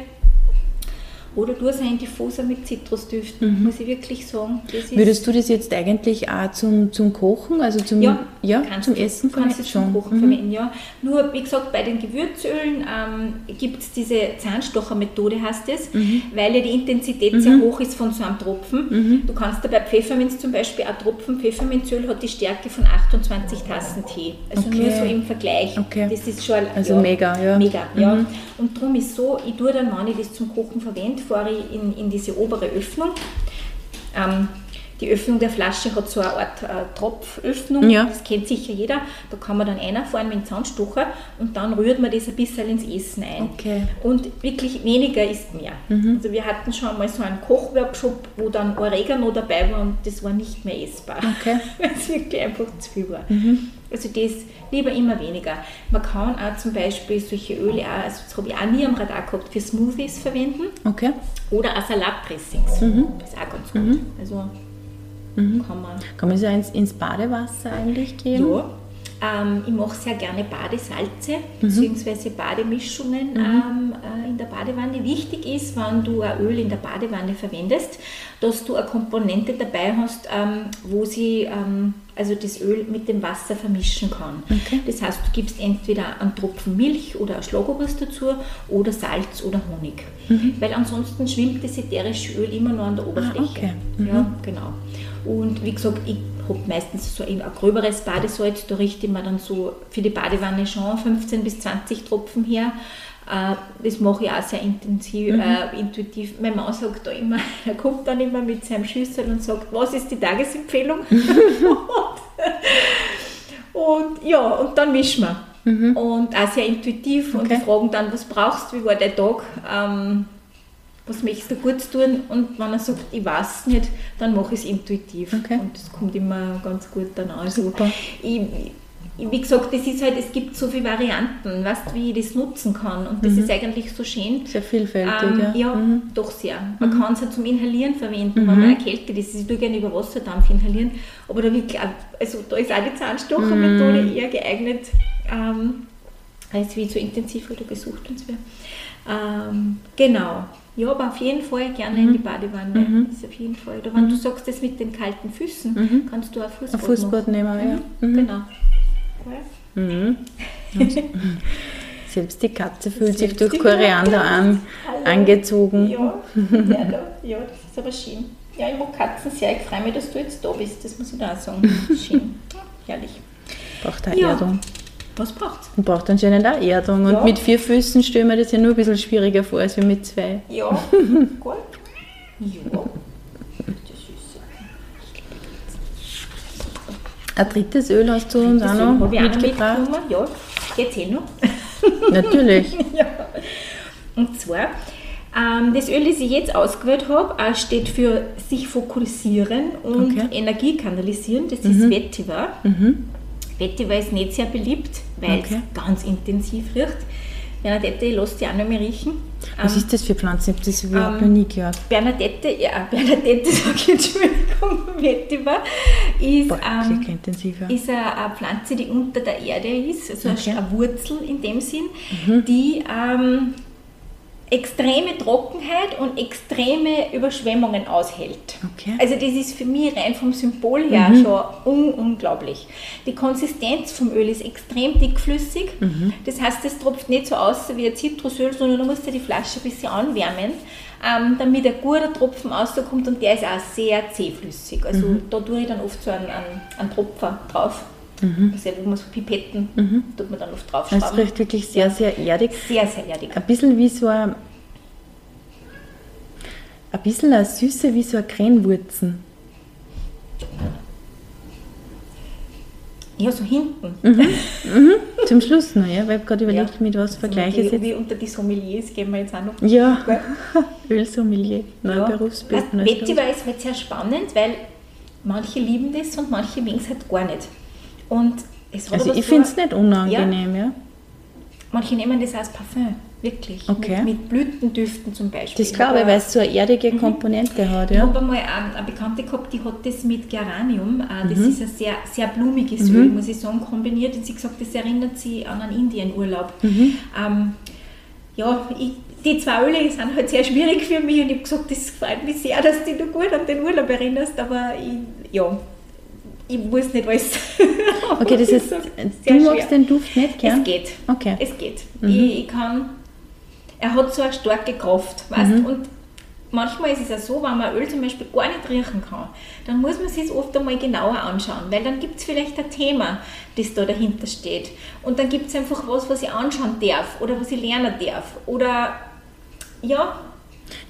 oder du es ein Diffuser mit Zitrusdüften, muss ich wirklich sagen. Würdest du das jetzt eigentlich auch zum, zum Kochen, also zum, ja, ja kannst zum du, Essen kannst du verwenden? zum Schon. Kochen Mhm. verwenden, ja. Nur, wie gesagt, bei den Gewürzölen ähm, gibt es diese Zahnstochermethode, heißt es, Mhm. weil ja die Intensität sehr hoch ist von so einem Tropfen. Mhm. Du kannst da bei Pfefferminz zum Beispiel ein Tropfen Pfefferminzöl hat die Stärke von 28 Tassen Tee. Also nur Okay. so im Vergleich. Okay. Das ist schon Also mega, ja. Mega, ja. Mhm. Und darum ist so, ich tue dann, wenn ich das zum Kochen verwende, fahre ich in, in diese obere Öffnung. Ähm, die Öffnung der Flasche hat so eine Art äh, Tropföffnung, Ja. das kennt sicher jeder. Da kann man dann reinfahren mit dem Zahnstocher und dann rührt man das ein bisschen ins Essen ein. Okay. Mhm. Und wirklich weniger ist mehr. Also wir hatten schon mal so einen Kochworkshop, wo dann Oregano dabei war und das war nicht mehr essbar, Okay. Mhm. weil es wirklich einfach zu viel war. Also das lieber immer weniger. Man kann auch zum Beispiel solche Öle, auch, also das habe ich auch nie am Radar gehabt, für Smoothies verwenden Okay. oder auch Salatdressings. Mhm. Das ist auch ganz gut. Also kann man. Kann man so ins, ins Badewasser eigentlich geben? Ja. Ähm, ich mache sehr gerne Badesalze Mhm. bzw. Bademischungen ähm, äh, in der Badewanne. Wichtig ist, wenn du ein Öl in der Badewanne verwendest, dass du eine Komponente dabei hast, ähm, wo sie ähm, also das Öl mit dem Wasser vermischen kann. Okay. Das heißt, du gibst entweder einen Tropfen Milch oder ein Schlagobers dazu oder Salz oder Honig. Weil ansonsten schwimmt das ätherische Öl immer nur an der Oberfläche. okay. Ja, genau. Und wie gesagt, ich habe meistens so ein, ein gröberes Badesalz, da richte ich mir dann so für die Badewanne schon 15 bis 20 Tropfen her. Äh, Das mache ich auch sehr intensiv, äh, intuitiv. Mein Mann sagt da immer, er kommt dann immer mit seinem Schüssel und sagt, was ist die Tagesempfehlung? und ja, und dann mischen wir. Und auch sehr intuitiv und Okay. die fragen dann, was brauchst du, wie war der Tag? Ähm, was möchtest du gut tun? Und wenn er sagt, ich weiß nicht, dann mache ich es intuitiv. Okay. Und das kommt immer ganz gut dann an. Also, ich, wie gesagt, das ist halt, es gibt so viele Varianten, weißt, wie ich das nutzen kann. Und das ist eigentlich so schön. Sehr vielfältig, Ähm, ja. ja, Mhm. doch sehr. Man kann es ja zum Inhalieren verwenden, wenn man erkältet ist. Ich tue gerne über Wasserdampf inhalieren, aber da, wirklich, also da ist auch die Zahnstochermethode Mhm. eher geeignet, ähm, als wie so intensiv oder gesucht und so. Ähm, genau. Ja, aber auf jeden Fall gerne Mhm. in die Badewanne. Ist auf jeden Fall. Oder wenn du sagst, das mit den kalten Füßen, kannst du auch Fußbad, Ein Fußbad nehmen, ja. Mhm. Genau. Mhm. Selbst die Katze fühlt sich durch Koriander an, angezogen. Ja, ja, da, ja, das ist aber schön. Ja, ich mag Katzen sehr. Ich freue mich, dass du jetzt da bist. Das muss ich da auch sagen. Schön. Ja, herrlich. Braucht auch Ja. Erdung. Was braucht's? Und braucht anscheinend auch Erdung. Und Ja. mit vier Füßen stellen wir das ja nur ein bisschen schwieriger vor als mit zwei. Ja, gut. Ja. Ein drittes Öl hast du uns auch Das noch habe ich auch noch mitgebracht. Ja, erzähl noch. Natürlich. ja. Und zwar, ähm, das Öl, das ich jetzt ausgewählt habe, äh, steht für sich fokussieren und Okay. Energie kanalisieren. Das ist Vetiver. Vetiver ist nicht sehr beliebt, weil Okay. es ganz intensiv riecht. Bernadette, ich lasse die auch noch mal riechen. Was Ähm, ist das für Pflanzen? Ich habe das überhaupt ähm, noch nie gehört. Bernadette, ja, Bernadette, sage ich, Entschuldigung, Vetiver, ist, Boah, ähm, ist eine, eine Pflanze, die unter der Erde ist, also Okay. eine Wurzel in dem Sinn, die ähm, extreme Trockenheit und extreme Überschwemmungen aushält. Okay. Also das ist für mich rein vom Symbol her schon un unglaublich. Die Konsistenz vom Öl ist extrem dickflüssig. Das heißt, es tropft nicht so aus wie ein Zitrusöl, sondern du musst dir die Flasche ein bisschen anwärmen, ähm, damit ein guter Tropfen rauskommt und der ist auch sehr zähflüssig. Also da tue ich dann oft so einen, einen, einen Tropfer drauf. Also, wo man so Pipetten tut man dann oft drauf Es riecht wirklich sehr, sehr erdig. Sehr, sehr erdig. Ein bisschen wie so ein, ein bisschen eine Süße wie so eine Krenwurzen. Ja, so hinten. Zum Schluss noch, ja, weil ich gerade überlegt, Ja. mit was vergleiche ich es wie, unter die Sommeliers gehen wir jetzt auch noch. Ja? Ölsommelier, neuer Berufsbild. Weißt, neues Vetiver ist halt sehr spannend, weil manche lieben das und manche mögen es halt gar nicht. Und es hat Also ich finde es nicht unangenehm, ja. manche nehmen das als Parfüm, wirklich. Okay. Mit, mit Blütendüften zum Beispiel. Das glaube ich, weil es so eine erdige Komponente hat. Ich Ja. habe einmal eine, eine Bekannte gehabt, die hat das mit Geranium. äh, Das Mhm. ist ein sehr, sehr blumiges Öl, muss ich sagen, kombiniert. Und sie hat gesagt, das erinnert sie an einen Indienurlaub. Mhm. Ähm, ja, ich, die zwei Öle sind halt sehr schwierig für mich und ich habe gesagt, das freut mich sehr, dass du dich gut an den Urlaub erinnerst, aber ich, ja, ich muss nicht alles. Okay, das heißt, Sehr du magst schwer. den Duft nicht gern? Es geht. Okay. Es geht. Mhm. Ich, ich kann, er hat so eine starke Kraft, weißt Mhm. Und manchmal ist es ja so, wenn man Öl zum Beispiel gar nicht riechen kann, dann muss man sich es oft einmal genauer anschauen, weil dann gibt es vielleicht ein Thema, das da dahinter steht. Und dann gibt es einfach was, was ich anschauen darf oder was ich lernen darf. Oder ja,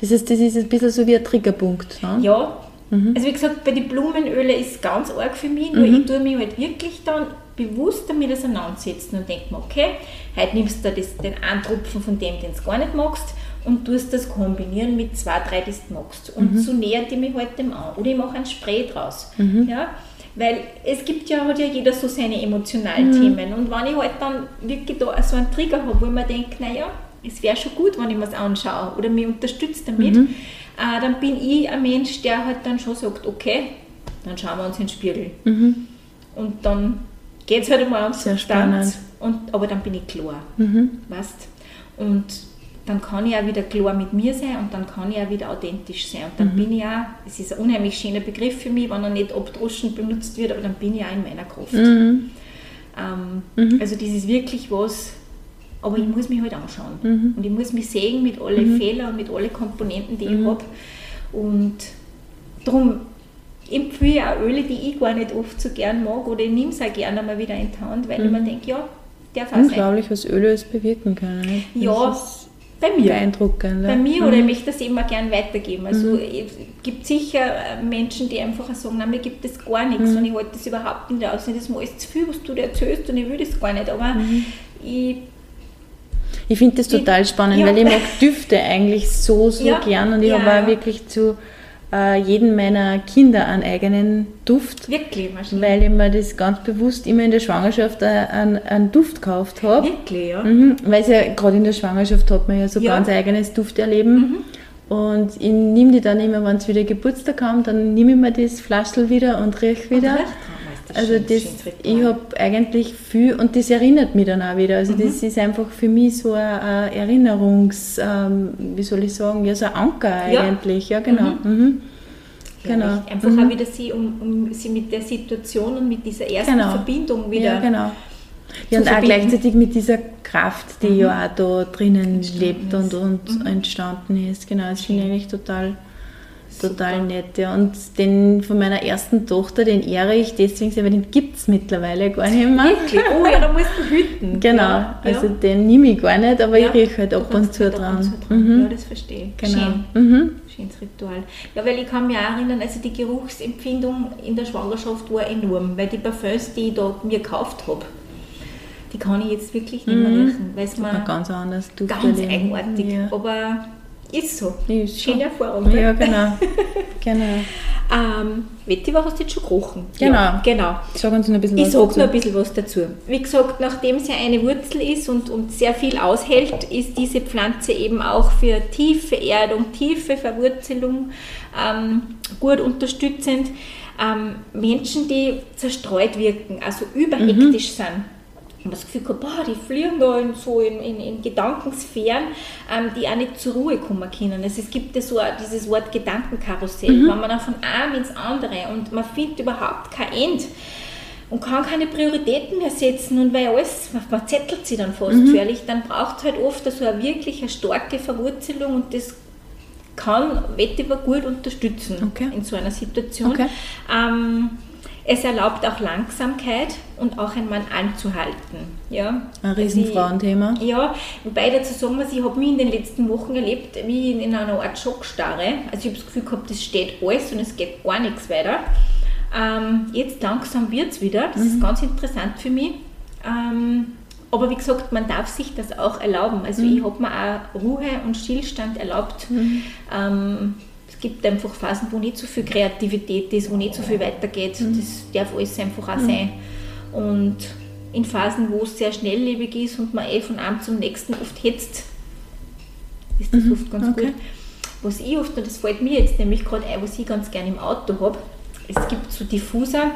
Das heißt, das ist ein bisschen so wie ein Triggerpunkt. Ne? ja. Mhm. Also wie gesagt, bei den Blumenölen ist es ganz arg für mich, nur ich tue mich halt wirklich dann bewusst damit auseinandersetzen und denke mir, okay, heute nimmst du das, den einen Tropfen von dem, den du gar nicht magst und tust das kombinieren mit zwei, drei, die du magst. Und Mhm. so nähert ich mich halt dem an. Oder ich mache ein Spray draus. Ja? Weil es gibt ja, hat ja jeder so seine emotionalen Mhm. Themen. Und wenn ich halt dann wirklich da so einen Trigger habe, wo ich mir denke, naja, es wäre schon gut, wenn ich mir es anschaue oder mich unterstützt damit, Mhm. Äh, dann bin ich ein Mensch, der halt dann schon sagt, okay, dann schauen wir uns in den Spiegel. Und dann geht es halt einmal um Mhm. Substanz. Und, aber dann bin ich klar. Mhm. Weißt? Und dann kann ich auch wieder klar mit mir sein und dann kann ich auch wieder authentisch sein. Und dann Mhm. bin ich auch, es ist ein unheimlich schöner Begriff für mich, wenn er nicht abdroschen benutzt wird, aber dann bin ich auch in meiner Kraft. Mhm. Ähm, Also das ist wirklich was, aber ich muss mich halt anschauen. Mhm. Und ich muss mich sehen mit allen Fehlern und mit allen Komponenten, die Mhm. ich habe. Und darum empfehle ich auch Öle, die ich gar nicht oft so gern mag oder ich nehme es auch gerne mal wieder in die Hand, weil ich mir denke, ja, der sein. Unglaublich, was Öle alles bewirken können. ne? Ja, bei mir. beeindruckend. Bei mir oder Mhm. ich möchte das immer gern weitergeben. Also es gibt sicher äh, Menschen, die einfach sagen, nein, mir gibt das gar nichts und ich halte das überhaupt nicht aus. Das ist mir alles zu viel, was du dir erzählst und ich will das gar nicht. Aber ich, Ich finde das total spannend, ja. weil ich mag Düfte eigentlich so, so Ja. gern und ich Ja, habe auch wirklich zu äh, jedem meiner Kinder einen eigenen Duft, wirklich, wahrscheinlich. weil ich mir das ganz bewusst immer in der Schwangerschaft einen, einen Duft gekauft habe. Wirklich, ja. Mhm, weil es ja gerade in der Schwangerschaft hat man ja so ganz eigenes Dufterleben. Und ich nehme die dann immer, wenn es wieder Geburtstag haben, dann nehme ich mir das Flaschel wieder und riech wieder. Und Also das, ich habe eigentlich viel und das erinnert mich dann auch wieder. Also Mhm. das ist einfach für mich so ein, Erinnerungs, ähm, wie soll ich sagen, ja so ein Anker Ja. eigentlich. Ja genau. Mhm. Genau. Herrlich. Einfach Mhm. auch wieder sie, um, um sie mit der Situation und mit dieser ersten Genau. Verbindung wieder. Ja genau. Ja, und auch gleichzeitig mit dieser Kraft, die ja auch da drinnen Entstanden lebt und, ist. und entstanden ist. Genau, das finde ich eigentlich total, total Super. nett. Ja. Und den von meiner ersten Tochter, den ehre ich deswegen sehr, weil den gibt es mittlerweile gar nicht mehr. Wirklich? Oh ja, da musst du hüten. Genau, Ja, also ja. den nehme ich gar nicht, aber Ja, ich rieche halt ab und zu dran. und dran. Mhm. Ja, das verstehe ich. Genau. Schön. Mhm. Schönes Ritual. Ja, weil ich kann mich auch erinnern, also die Geruchsempfindung in der Schwangerschaft war enorm, weil die Parfums, die ich da mir gekauft habe, die kann ich jetzt wirklich nicht mehr riechen, weil es mir ganz anders ganz eigenartig, aber ist so. Ist so. Schöne Erfahrung. Ja, gell? genau. genau. Ähm, Vetiver hast du jetzt schon gerochen. Genau. Ja, genau. Sag uns noch ein bisschen Ich was sage dazu. noch ein bisschen was dazu. Wie gesagt, nachdem es ja eine Wurzel ist und, und sehr viel aushält, ist diese Pflanze eben auch für tiefe Erdung, tiefe Verwurzelung ähm, gut unterstützend. Ähm, Menschen, die zerstreut wirken, also überhektisch sind, und das Gefühl gehabt, boah, die fliegen da in, so in, in, in Gedankensphären, ähm, die auch nicht zur Ruhe kommen können. Also es gibt ja so dieses Wort Gedankenkarussell, wenn man dann von einem ins andere und man findet überhaupt kein End und kann keine Prioritäten mehr setzen und weil alles, man, zettelt sie dann fast völlig, dann braucht es halt oft so eine wirklich eine starke Verwurzelung und das kann Vetiver gut unterstützen Okay. in so einer Situation. Okay. Ähm, es erlaubt auch Langsamkeit und auch einen Mann anzuhalten. Ja? Ein Riesenfrauenthema. ich- Ja, wobei dazu sagen muss, ich habe mich in den letzten Wochen erlebt, wie in, in einer Art Schockstarre. Also ich habe das Gefühl gehabt, das steht alles und es geht gar nichts weiter. Ähm, jetzt langsam wird es wieder, das ist ganz interessant für mich. Ähm, aber wie gesagt, man darf sich das auch erlauben. Also ich habe mir auch Ruhe und Stillstand erlaubt. Ähm, es gibt einfach Phasen, wo nicht so viel Kreativität ist, wo nicht so viel weitergeht. Das darf alles einfach auch sein. Und in Phasen, wo es sehr schnelllebig ist und man eh von einem zum nächsten oft hetzt, ist das Mhm, oft ganz okay. gut. Was ich oft, und das fällt mir jetzt nämlich gerade ein, was ich ganz gerne im Auto habe, es gibt so Diffuser,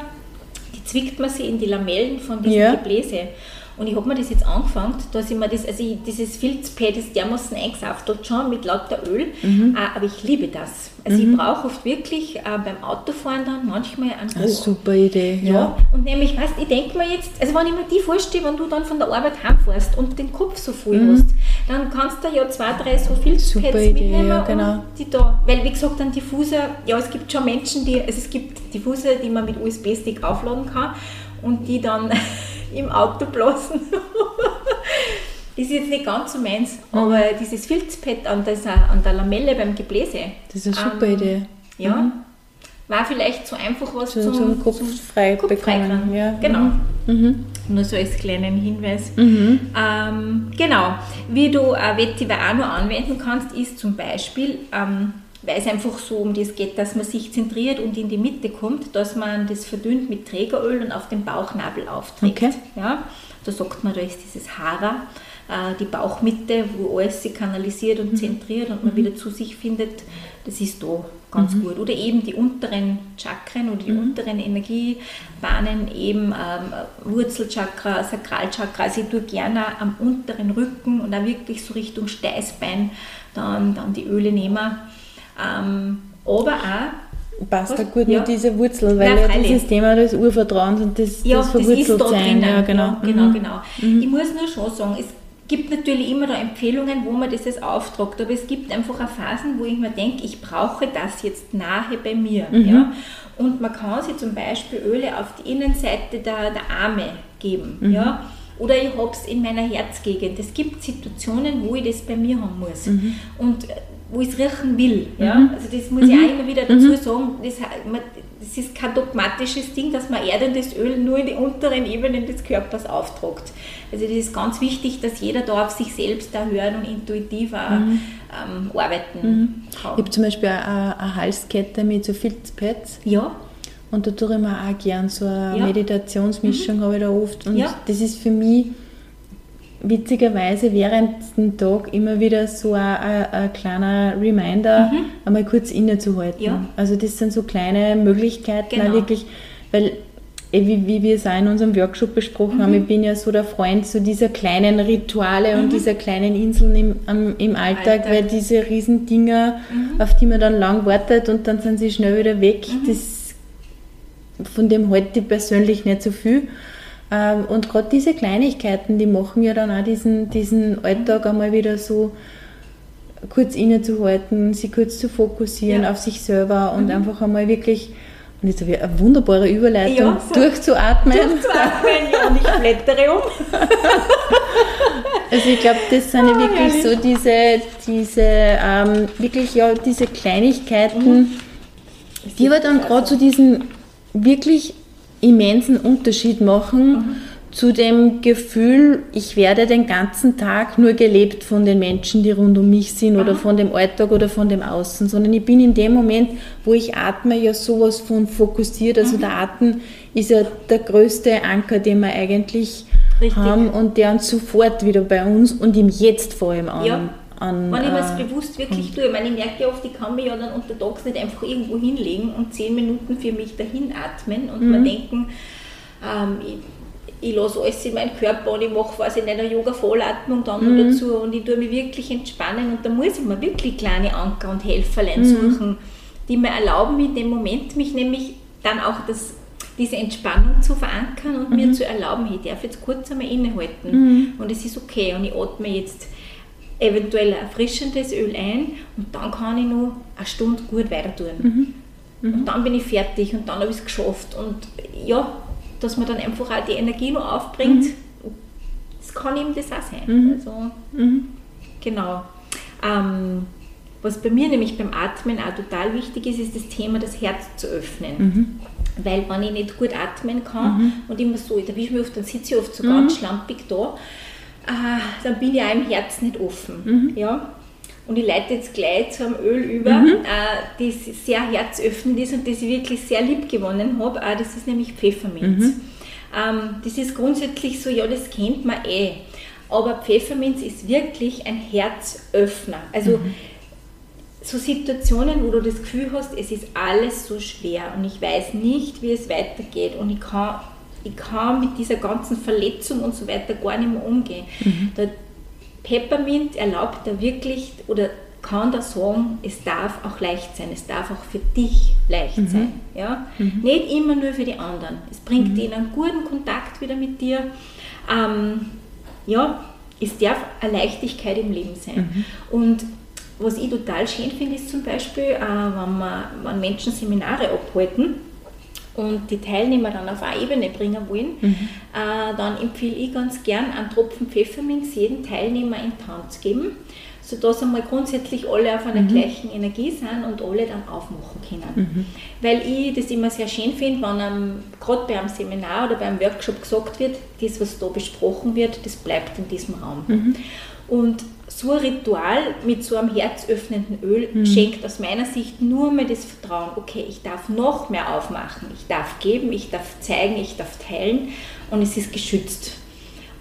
die zwickt man sich in die Lamellen von diesem Ja. Gebläse. Und ich habe mir das jetzt angefangen, dass ich mir das, also ich, dieses Filzpad ist dermaßen eingesauft, dort schon mit lauter Öl, Mhm. äh, aber ich liebe das. Also ich brauche oft wirklich äh, beim Autofahren dann manchmal einen Eine Geruch. super Idee. Ja. Ja. und nämlich, weißt ich denke mir jetzt, also wenn ich mir die vorstelle, wenn du dann von der Arbeit heimfährst und den Kopf so voll hast, dann kannst du ja zwei, drei so Filzpads Mhm. Mitnehmen ja, genau. und die da, weil wie gesagt, ein Diffuser, ja, es gibt schon Menschen, die, also es gibt Diffuser, die man mit USB-Stick aufladen kann und die dann im Auto blasen. Das ist jetzt nicht ganz so meins, Mhm. aber dieses Filzpad an, an der Lamelle beim Gebläse. Das ist eine super ähm, Idee. Ja, war vielleicht so einfach was So, zum, zum Kopf frei Kopf bekommen. Ja. Genau. Mhm. Nur so als kleinen Hinweis. Mhm. Ähm, genau. Wie du äh, Vetiver auch noch anwenden kannst, ist zum Beispiel, ähm, weil es einfach so um das geht, dass man sich zentriert und in die Mitte kommt, dass man das verdünnt mit Trägeröl und auf den Bauchnabel aufträgt. Okay. Ja? Da sagt man, da ist dieses Hara, äh, die Bauchmitte, wo alles sich kanalisiert und zentriert und man wieder zu sich findet. Das ist da ganz gut. Oder eben die unteren Chakren oder die unteren Energiebahnen, eben ähm, Wurzelchakra, Sakralchakra. Also ich tue gerne am unteren Rücken und auch wirklich so Richtung Steißbein dann, dann die Öle nehmen. Ähm, aber auch Passt da gut Ja. mit dieser Wurzel, weil Ja, ja, dieses Thema des Urvertrauens und das, Ja, das das, ist verwurzelt da sein. drinnen. Ja, genau. Ja, genau, Mhm. genau. Ich muss nur schon sagen, es gibt natürlich immer da Empfehlungen, wo man das jetzt auftragt, aber es gibt einfach auch Phasen, wo ich mir denke, ich brauche das jetzt nahe bei mir. Mhm. Ja? Und man kann sich zum Beispiel Öle auf die Innenseite der, der Arme geben. Mhm. Ja? Oder ich habe es in meiner Herzgegend. Es gibt Situationen, wo ich das bei mir haben muss. Mhm. Und wo ich es riechen will. Ja? Also das muss ich auch immer wieder dazu sagen. Das, man, das ist kein dogmatisches Ding, dass man erdendes Öl nur in die unteren Ebenen des Körpers auftragt. Also das ist ganz wichtig, dass jeder da auf sich selbst da hören und intuitiv auch, ähm, arbeiten Ich kann. habe zum Beispiel eine, eine Halskette mit so Filzpads Ja, und da tue ich mir auch gern so eine Ja. Meditationsmischung habe ich da oft und Ja. das ist für mich witzigerweise während dem Tag immer wieder so ein, ein, ein kleiner Reminder, einmal kurz innezuhalten. Mhm. Ja. Also das sind so kleine Möglichkeiten, auch Genau. wirklich, weil eh, wie, wie wir es auch in unserem Workshop besprochen haben, Mhm. ich bin ja so der Freund so dieser kleinen Rituale und dieser kleinen Inseln im, am, im Alltag, Alltag. Mhm. weil diese riesen Dinger, auf die man dann lang wartet und dann sind sie schnell wieder weg, Mhm. das, von dem halte ich persönlich nicht so viel. Ähm, Und gerade diese Kleinigkeiten, die machen ja dann auch diesen, diesen Alltag einmal wieder so kurz innezuhalten, sich kurz zu fokussieren Ja. auf sich selber und einfach einmal wirklich, und jetzt habe ich eine wunderbare Überleitung, Ja, so. durchzuatmen. Durchzuatmen, ja, und ich blättere um. Also ich glaube, das sind ja Ah, wirklich so diese, diese ähm, wirklich ja diese Kleinigkeiten, Mhm. die aber dann gerade so diesen wirklich immensen Unterschied machen Mhm. zu dem Gefühl, ich werde den ganzen Tag nur gelebt von den Menschen, die rund um mich sind oder von dem Alltag oder von dem Außen, sondern ich bin in dem Moment, wo ich atme, ja sowas von fokussiert. Mhm. Also der Atem ist ja der größte Anker, den wir eigentlich Richtig. haben und der uns sofort wieder bei uns und im Jetzt vor allem an. Ja. An Wenn ich mir das äh, bewusst wirklich tue, ich meine, ich merke ja oft, ich kann mich ja dann untertags nicht einfach irgendwo hinlegen und zehn Minuten für mich dahin atmen und Mhm. mir denken, ähm, ich, ich lasse alles in meinen Körper und ich mache quasi in einer Yoga-Vollatmung dann Mhm. noch dazu und ich tue mich wirklich entspannen und da muss ich mir wirklich kleine Anker und Helferlein Mhm. suchen, die mir erlauben, in dem Moment mich nämlich dann auch das, diese Entspannung zu verankern und Mhm. mir zu erlauben, ich darf jetzt kurz einmal innehalten und es ist okay und ich atme jetzt eventuell ein erfrischendes Öl ein und dann kann ich noch eine Stunde gut weiter tun. Und dann bin ich fertig und dann habe ich es geschafft. Und ja, dass man dann einfach auch die Energie noch aufbringt, das kann eben das auch sein. Also, Genau. Ähm, was bei mir nämlich beim Atmen auch total wichtig ist, ist das Thema, das Herz zu öffnen. Weil wenn ich nicht gut atmen kann und immer so, da ich mich oft, dann sitze ich oft so ganz schlampig da, äh, dann bin ich auch im Herz nicht offen. Ja? Und ich leite jetzt gleich zu einem Öl über, äh, das sehr herzöffnend ist und das ich wirklich sehr lieb gewonnen habe. Äh, das ist nämlich Pfefferminz. Ähm, das ist grundsätzlich so, ja, das kennt man eh. Aber Pfefferminz ist wirklich ein Herzöffner. Also mhm. so Situationen, wo du das Gefühl hast, es ist alles so schwer und ich weiß nicht, wie es weitergeht und ich kann, ich kann mit dieser ganzen Verletzung und so weiter gar nicht mehr umgehen. Mhm. Der Peppermint erlaubt da wirklich oder kann da sagen, es darf auch leicht sein, es darf auch für dich leicht mhm. sein. Ja? Mhm. Nicht immer nur für die anderen. Es bringt mhm. ihnen einen guten Kontakt wieder mit dir. Ähm, ja, es darf eine Leichtigkeit im Leben sein. Mhm. Und was ich total schön finde, ist zum Beispiel, äh, wenn, wir, wenn Menschen Seminare abhalten und die Teilnehmer dann auf eine Ebene bringen wollen, mhm. äh, dann empfehle ich ganz gern einen Tropfen Pfefferminz jedem Teilnehmer in die Hand zu geben sodass einmal grundsätzlich alle auf einer mhm. gleichen Energie sind und alle dann aufmachen können. Mhm. Weil ich das immer sehr schön finde, wenn gerade bei einem Seminar oder beim Workshop gesagt wird, das, was da besprochen wird, das bleibt in diesem Raum. Mhm. Und so ein Ritual mit so einem herzöffnenden Öl mhm. schenkt aus meiner Sicht nur mehr das Vertrauen, okay, ich darf noch mehr aufmachen, ich darf geben, ich darf zeigen, ich darf teilen und es ist geschützt.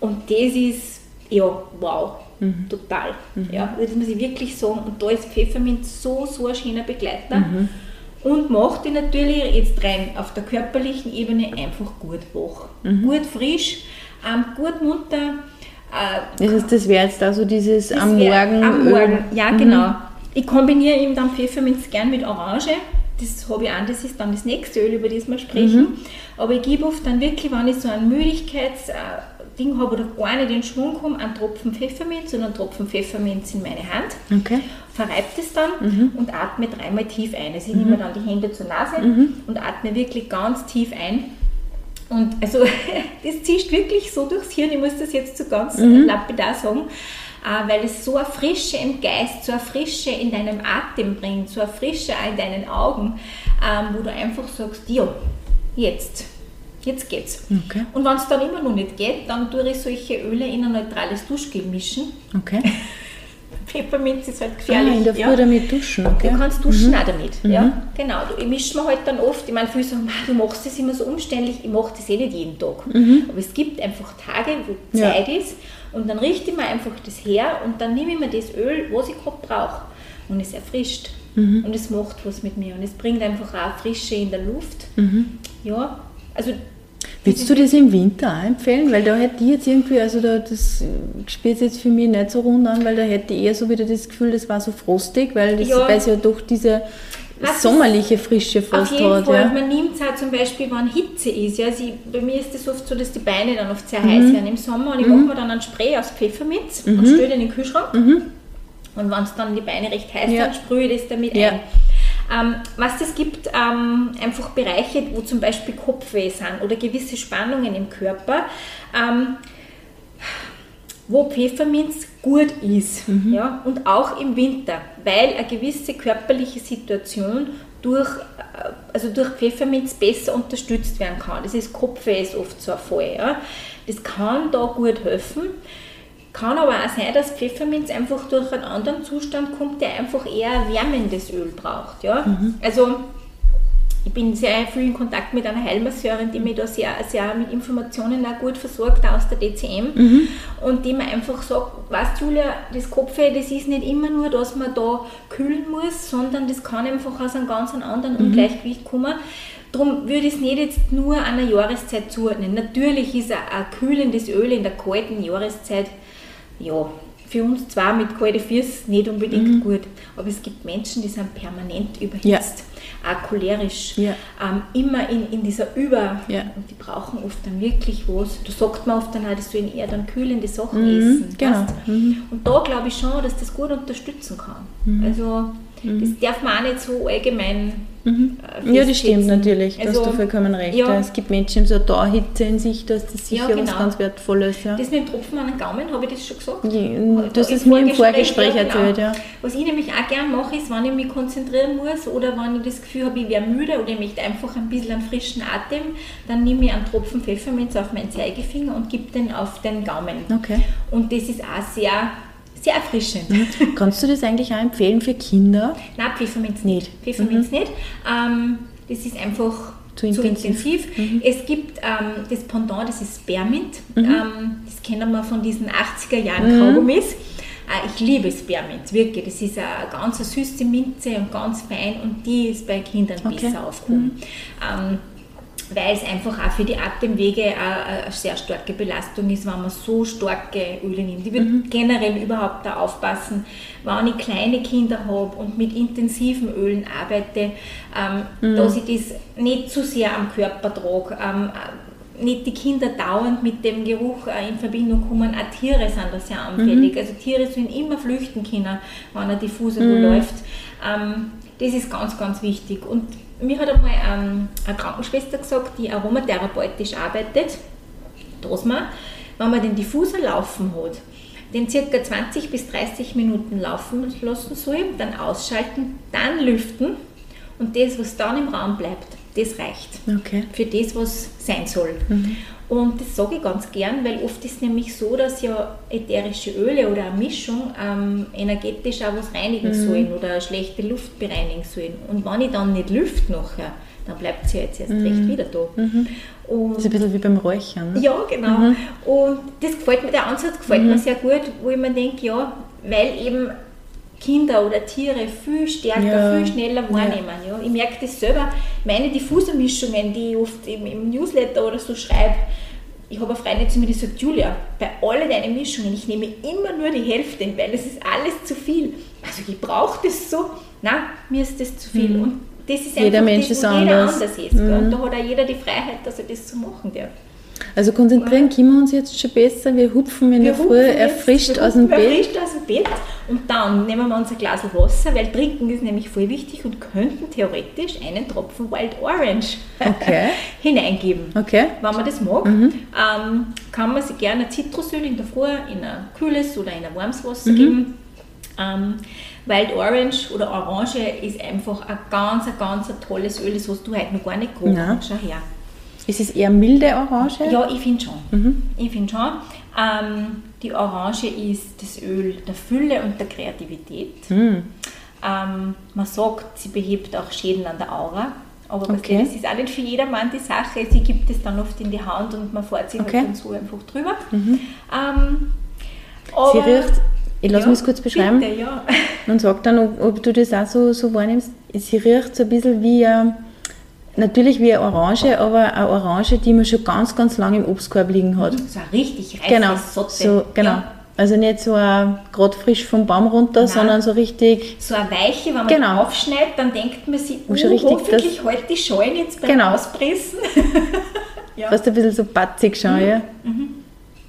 Und das ist, ja, wow, Mhm. Total. Mhm. Ja, das muss ich wirklich sagen. Und da ist Pfefferminz so, so ein schöner Begleiter. Mhm. Und macht die natürlich jetzt rein auf der körperlichen Ebene einfach gut wach. Mhm. Gut frisch, ähm, gut munter. Äh, das, das wäre jetzt also dieses am Morgen. Am Morgen, ja mhm. genau. Ich kombiniere eben dann Pfefferminz gern mit Orange. Das habe ich an, das ist dann das nächste Öl, über das wir sprechen. Mhm. Aber ich gebe oft dann wirklich, wenn ich so einen Müdigkeits- äh, habe oder gar nicht in Schwung komme, einen Tropfen Pfefferminz und einen Tropfen Pfefferminz in meine Hand, okay. verreibt es dann mhm. und atme dreimal tief ein. Also ich mhm. nehme dann die Hände zur Nase mhm. und atme wirklich ganz tief ein. Und also das zieht wirklich so durchs Hirn, ich muss das jetzt so ganz mhm. lapidar sagen, äh, weil es so eine Frische im Geist, so eine Frische in deinem Atem bringt, so eine Frische in deinen Augen, ähm, wo du einfach sagst, ja, jetzt jetzt geht's. Okay. Und wenn es dann immer noch nicht geht, dann tue ich solche Öle in ein neutrales Duschgel mischen. Okay. Pfefferminz ist halt gefährlich. Ah, in der Früh ja. damit duschen, okay. Du kannst duschen mhm. auch damit, mhm. ja. Genau, ich mische mir halt dann oft, ich meine, viele sagen, du machst das immer so umständlich, ich mache das eh nicht jeden Tag. Mhm. Aber es gibt einfach Tage, wo Zeit ja. ist und dann richte ich mir einfach das her und dann nehme ich mir das Öl, was ich gerade brauche und es erfrischt. Mhm. Und es macht was mit mir und es bringt einfach auch Frische in der Luft. Mhm. Ja, also Würdest du das im Winter auch empfehlen? Weil da hätte ich jetzt irgendwie, also da, das spielt jetzt für mich nicht so rund an, weil da hätte ich eher so wieder das Gefühl, das war so frostig, weil das ja. ja doch diese Was sommerliche Frische fast auf jeden hat. Fall. Ja. Man nimmt es auch zum Beispiel, wenn Hitze ist. Ja. Also ich, bei mir ist es oft so, dass die Beine dann oft sehr mhm. heiß werden im Sommer und ich mhm. mache mir dann ein Spray aus Pfefferminz mhm. und stelle den in den Kühlschrank. Mhm. Und wenn es dann die Beine recht heiß ja. sind, sprühe ich das damit ja. ein. Ähm, was es gibt, ähm, einfach Bereiche, wo zum Beispiel Kopfweh sind oder gewisse Spannungen im Körper, ähm, wo Pfefferminz gut ist. Mhm. Ja? Und auch im Winter, weil eine gewisse körperliche Situation durch, äh, also durch Pfefferminz besser unterstützt werden kann. Das ist Kopfweh ist oft so ein Fall. Ja? Das kann da gut helfen. Kann aber auch sein, dass Pfefferminz einfach durch einen anderen Zustand kommt, der einfach eher wärmendes Öl braucht. Ja? Mhm. Also ich bin sehr viel in Kontakt mit einer Heilmasseurin, die mich da sehr, sehr mit Informationen auch gut versorgt, aus der DCM. Mhm. Und die mir einfach sagt, weißt Julia, das Kopfweh, das ist nicht immer nur, dass man da kühlen muss, sondern das kann einfach aus einem ganz anderen mhm. Ungleichgewicht kommen. Darum würde ich es nicht jetzt nur einer Jahreszeit zuordnen. Natürlich ist ein, ein kühlendes Öl in der kalten Jahreszeit ja, für uns zwar mit kalten Füßen nicht unbedingt mhm. gut, aber es gibt Menschen, die sind permanent überhitzt, ja. auch cholerisch, ja. ähm, immer in, in dieser Über, ja. und die brauchen oft dann wirklich was. Da sagt man oft dann auch, dass du eher dann kühlende Sachen mhm. essen. Genau. Mhm. Und da glaube ich schon, dass das gut unterstützen kann. Mhm. Also das mhm. darf man auch nicht so allgemein Mhm. Äh, ja, das stimmt natürlich, da also, hast du vollkommen recht. Ja. Es gibt Menschen, so da Hitze in sich, da ist das sicher ja, genau. was ganz Wertvolles. Ja. Das mit dem Tropfen an den Gaumen, habe ich das schon gesagt? Ja, hast es mir im Vorgespräch ja, genau. erzählt, ja. Was ich nämlich auch gerne mache, ist, wenn ich mich konzentrieren muss oder wenn ich das Gefühl habe, ich wäre müde oder ich möchte einfach ein bisschen einen frischen Atem, dann nehme ich einen Tropfen Pfefferminz auf meinen Zeigefinger und gebe den auf den Gaumen. Okay. Und das ist auch sehr sehr erfrischend. Mhm. Kannst du das eigentlich auch empfehlen für Kinder? Nein, Pfefferminz nicht. Pfefferminz mhm. nicht. Ähm, das ist einfach zu intensiv. Zu intensiv. Mhm. Es gibt ähm, das Pendant, das ist Spearmint. Mhm. Ähm, das kennen wir von diesen 80er Jahren mhm. Kaugummis. Äh, ich liebe Spearmint, wirklich. Das ist eine ganz süße Minze und ganz fein und die ist bei Kindern okay. besser aufgehoben. Mhm. Ähm, weil es einfach auch für die Atemwege eine, eine sehr starke Belastung ist, wenn man so starke Öle nimmt. Ich würde mhm. generell überhaupt da aufpassen, wenn ich kleine Kinder habe und mit intensiven Ölen arbeite, ähm, mhm. dass ich das nicht zu sehr am Körper trage. Ähm, nicht die Kinder dauernd mit dem Geruch äh, in Verbindung kommen, auch Tiere sind da sehr anfällig. Mhm. Also Tiere sollen immer flüchten können, wenn ein Diffuser mhm. läuft. Ähm, das ist ganz, ganz wichtig. Und mir hat einmal ähm, eine Krankenschwester gesagt, die aromatherapeutisch arbeitet, dass man, wenn man den Diffuser laufen hat, den circa 20 bis 30 Minuten laufen lassen soll, dann ausschalten, dann lüften und das, was dann im Raum bleibt, das reicht okay. für das, was sein soll. Mhm. Und das sage ich ganz gern, weil oft ist es nämlich so, dass ja ätherische Öle oder eine Mischung ähm, energetisch auch was reinigen mhm. sollen oder schlechte Luft bereinigen sollen. Und wenn ich dann nicht lüfte nachher, dann bleibt sie jetzt erst mhm. recht wieder da. Mhm. Und das ist ein bisschen wie beim Räuchern. Ne? Ja, genau. Mhm. Und das gefällt mir, der Ansatz gefällt mir mhm. sehr gut, wo ich mir denke, ja, weil eben Kinder oder Tiere viel stärker, ja. viel schneller wahrnehmen. Ja. Ich merke das selber, meine Diffusermischungen, die ich oft im, im Newsletter oder so schreibe, ich habe eine Freundin zu mir, die sagt, Julia, bei all deinen Mischungen, ich nehme immer nur die Hälfte, weil es ist alles zu viel. Also ich brauche das so. Nein, mir ist das zu viel. Mhm. Und das ist jeder einfach Mensch das, ist anders. anders ist. Mhm. Und da hat auch jeder die Freiheit, dass er das so machen darf. Also konzentrieren ja. können wir uns jetzt schon besser. Wir hupfen in wir der Früh erfrischt aus dem Bett. Erfrischt aus dem Bett und dann nehmen wir uns ein Glas Wasser, weil trinken ist nämlich voll wichtig und könnten theoretisch einen Tropfen Wild Orange okay. hineingeben. Okay. Wenn man das mag, mhm. ähm, kann man sich gerne Zitrusöl in der Früh in ein kühles oder in ein warmes Wasser mhm. geben. Ähm, Wild Orange oder Orange ist einfach ein ganz, ein ganz ein tolles Öl, das hast du heute noch gar nicht gekocht. Schau her. Ist es eher milde Orange? Ja, ich finde schon. Mhm. Ich finde schon. Ähm, die Orange ist das Öl der Fülle und der Kreativität. Mhm. Ähm, man sagt, sie behebt auch Schäden an der Aura. Aber okay. das ist auch nicht für jedermann die Sache. Sie gibt es dann oft in die Hand und man fährt sich halt okay. halt dann so einfach drüber. Mhm. Ähm, sie riecht, ich lasse ja, mich kurz beschreiben. Bitte, ja. Und sag dann, ob, ob, du das auch so, so wahrnimmst. Sie riecht so ein bisschen wie. Äh, Natürlich wie eine Orange, aber eine Orange, die man schon ganz, ganz lange im Obstkorb liegen hat. So eine richtig reife genau, So, genau. Ja. Also nicht so gerade frisch vom Baum runter, Nein. sondern so richtig. So eine weiche, wenn man genau. aufschneidet, dann denkt man sich, oh, richtig, hoffentlich heute die Schalen jetzt beim genau. Auspressen. ja. Fast ein bisschen so batzig schon, mhm. ja. Mhm.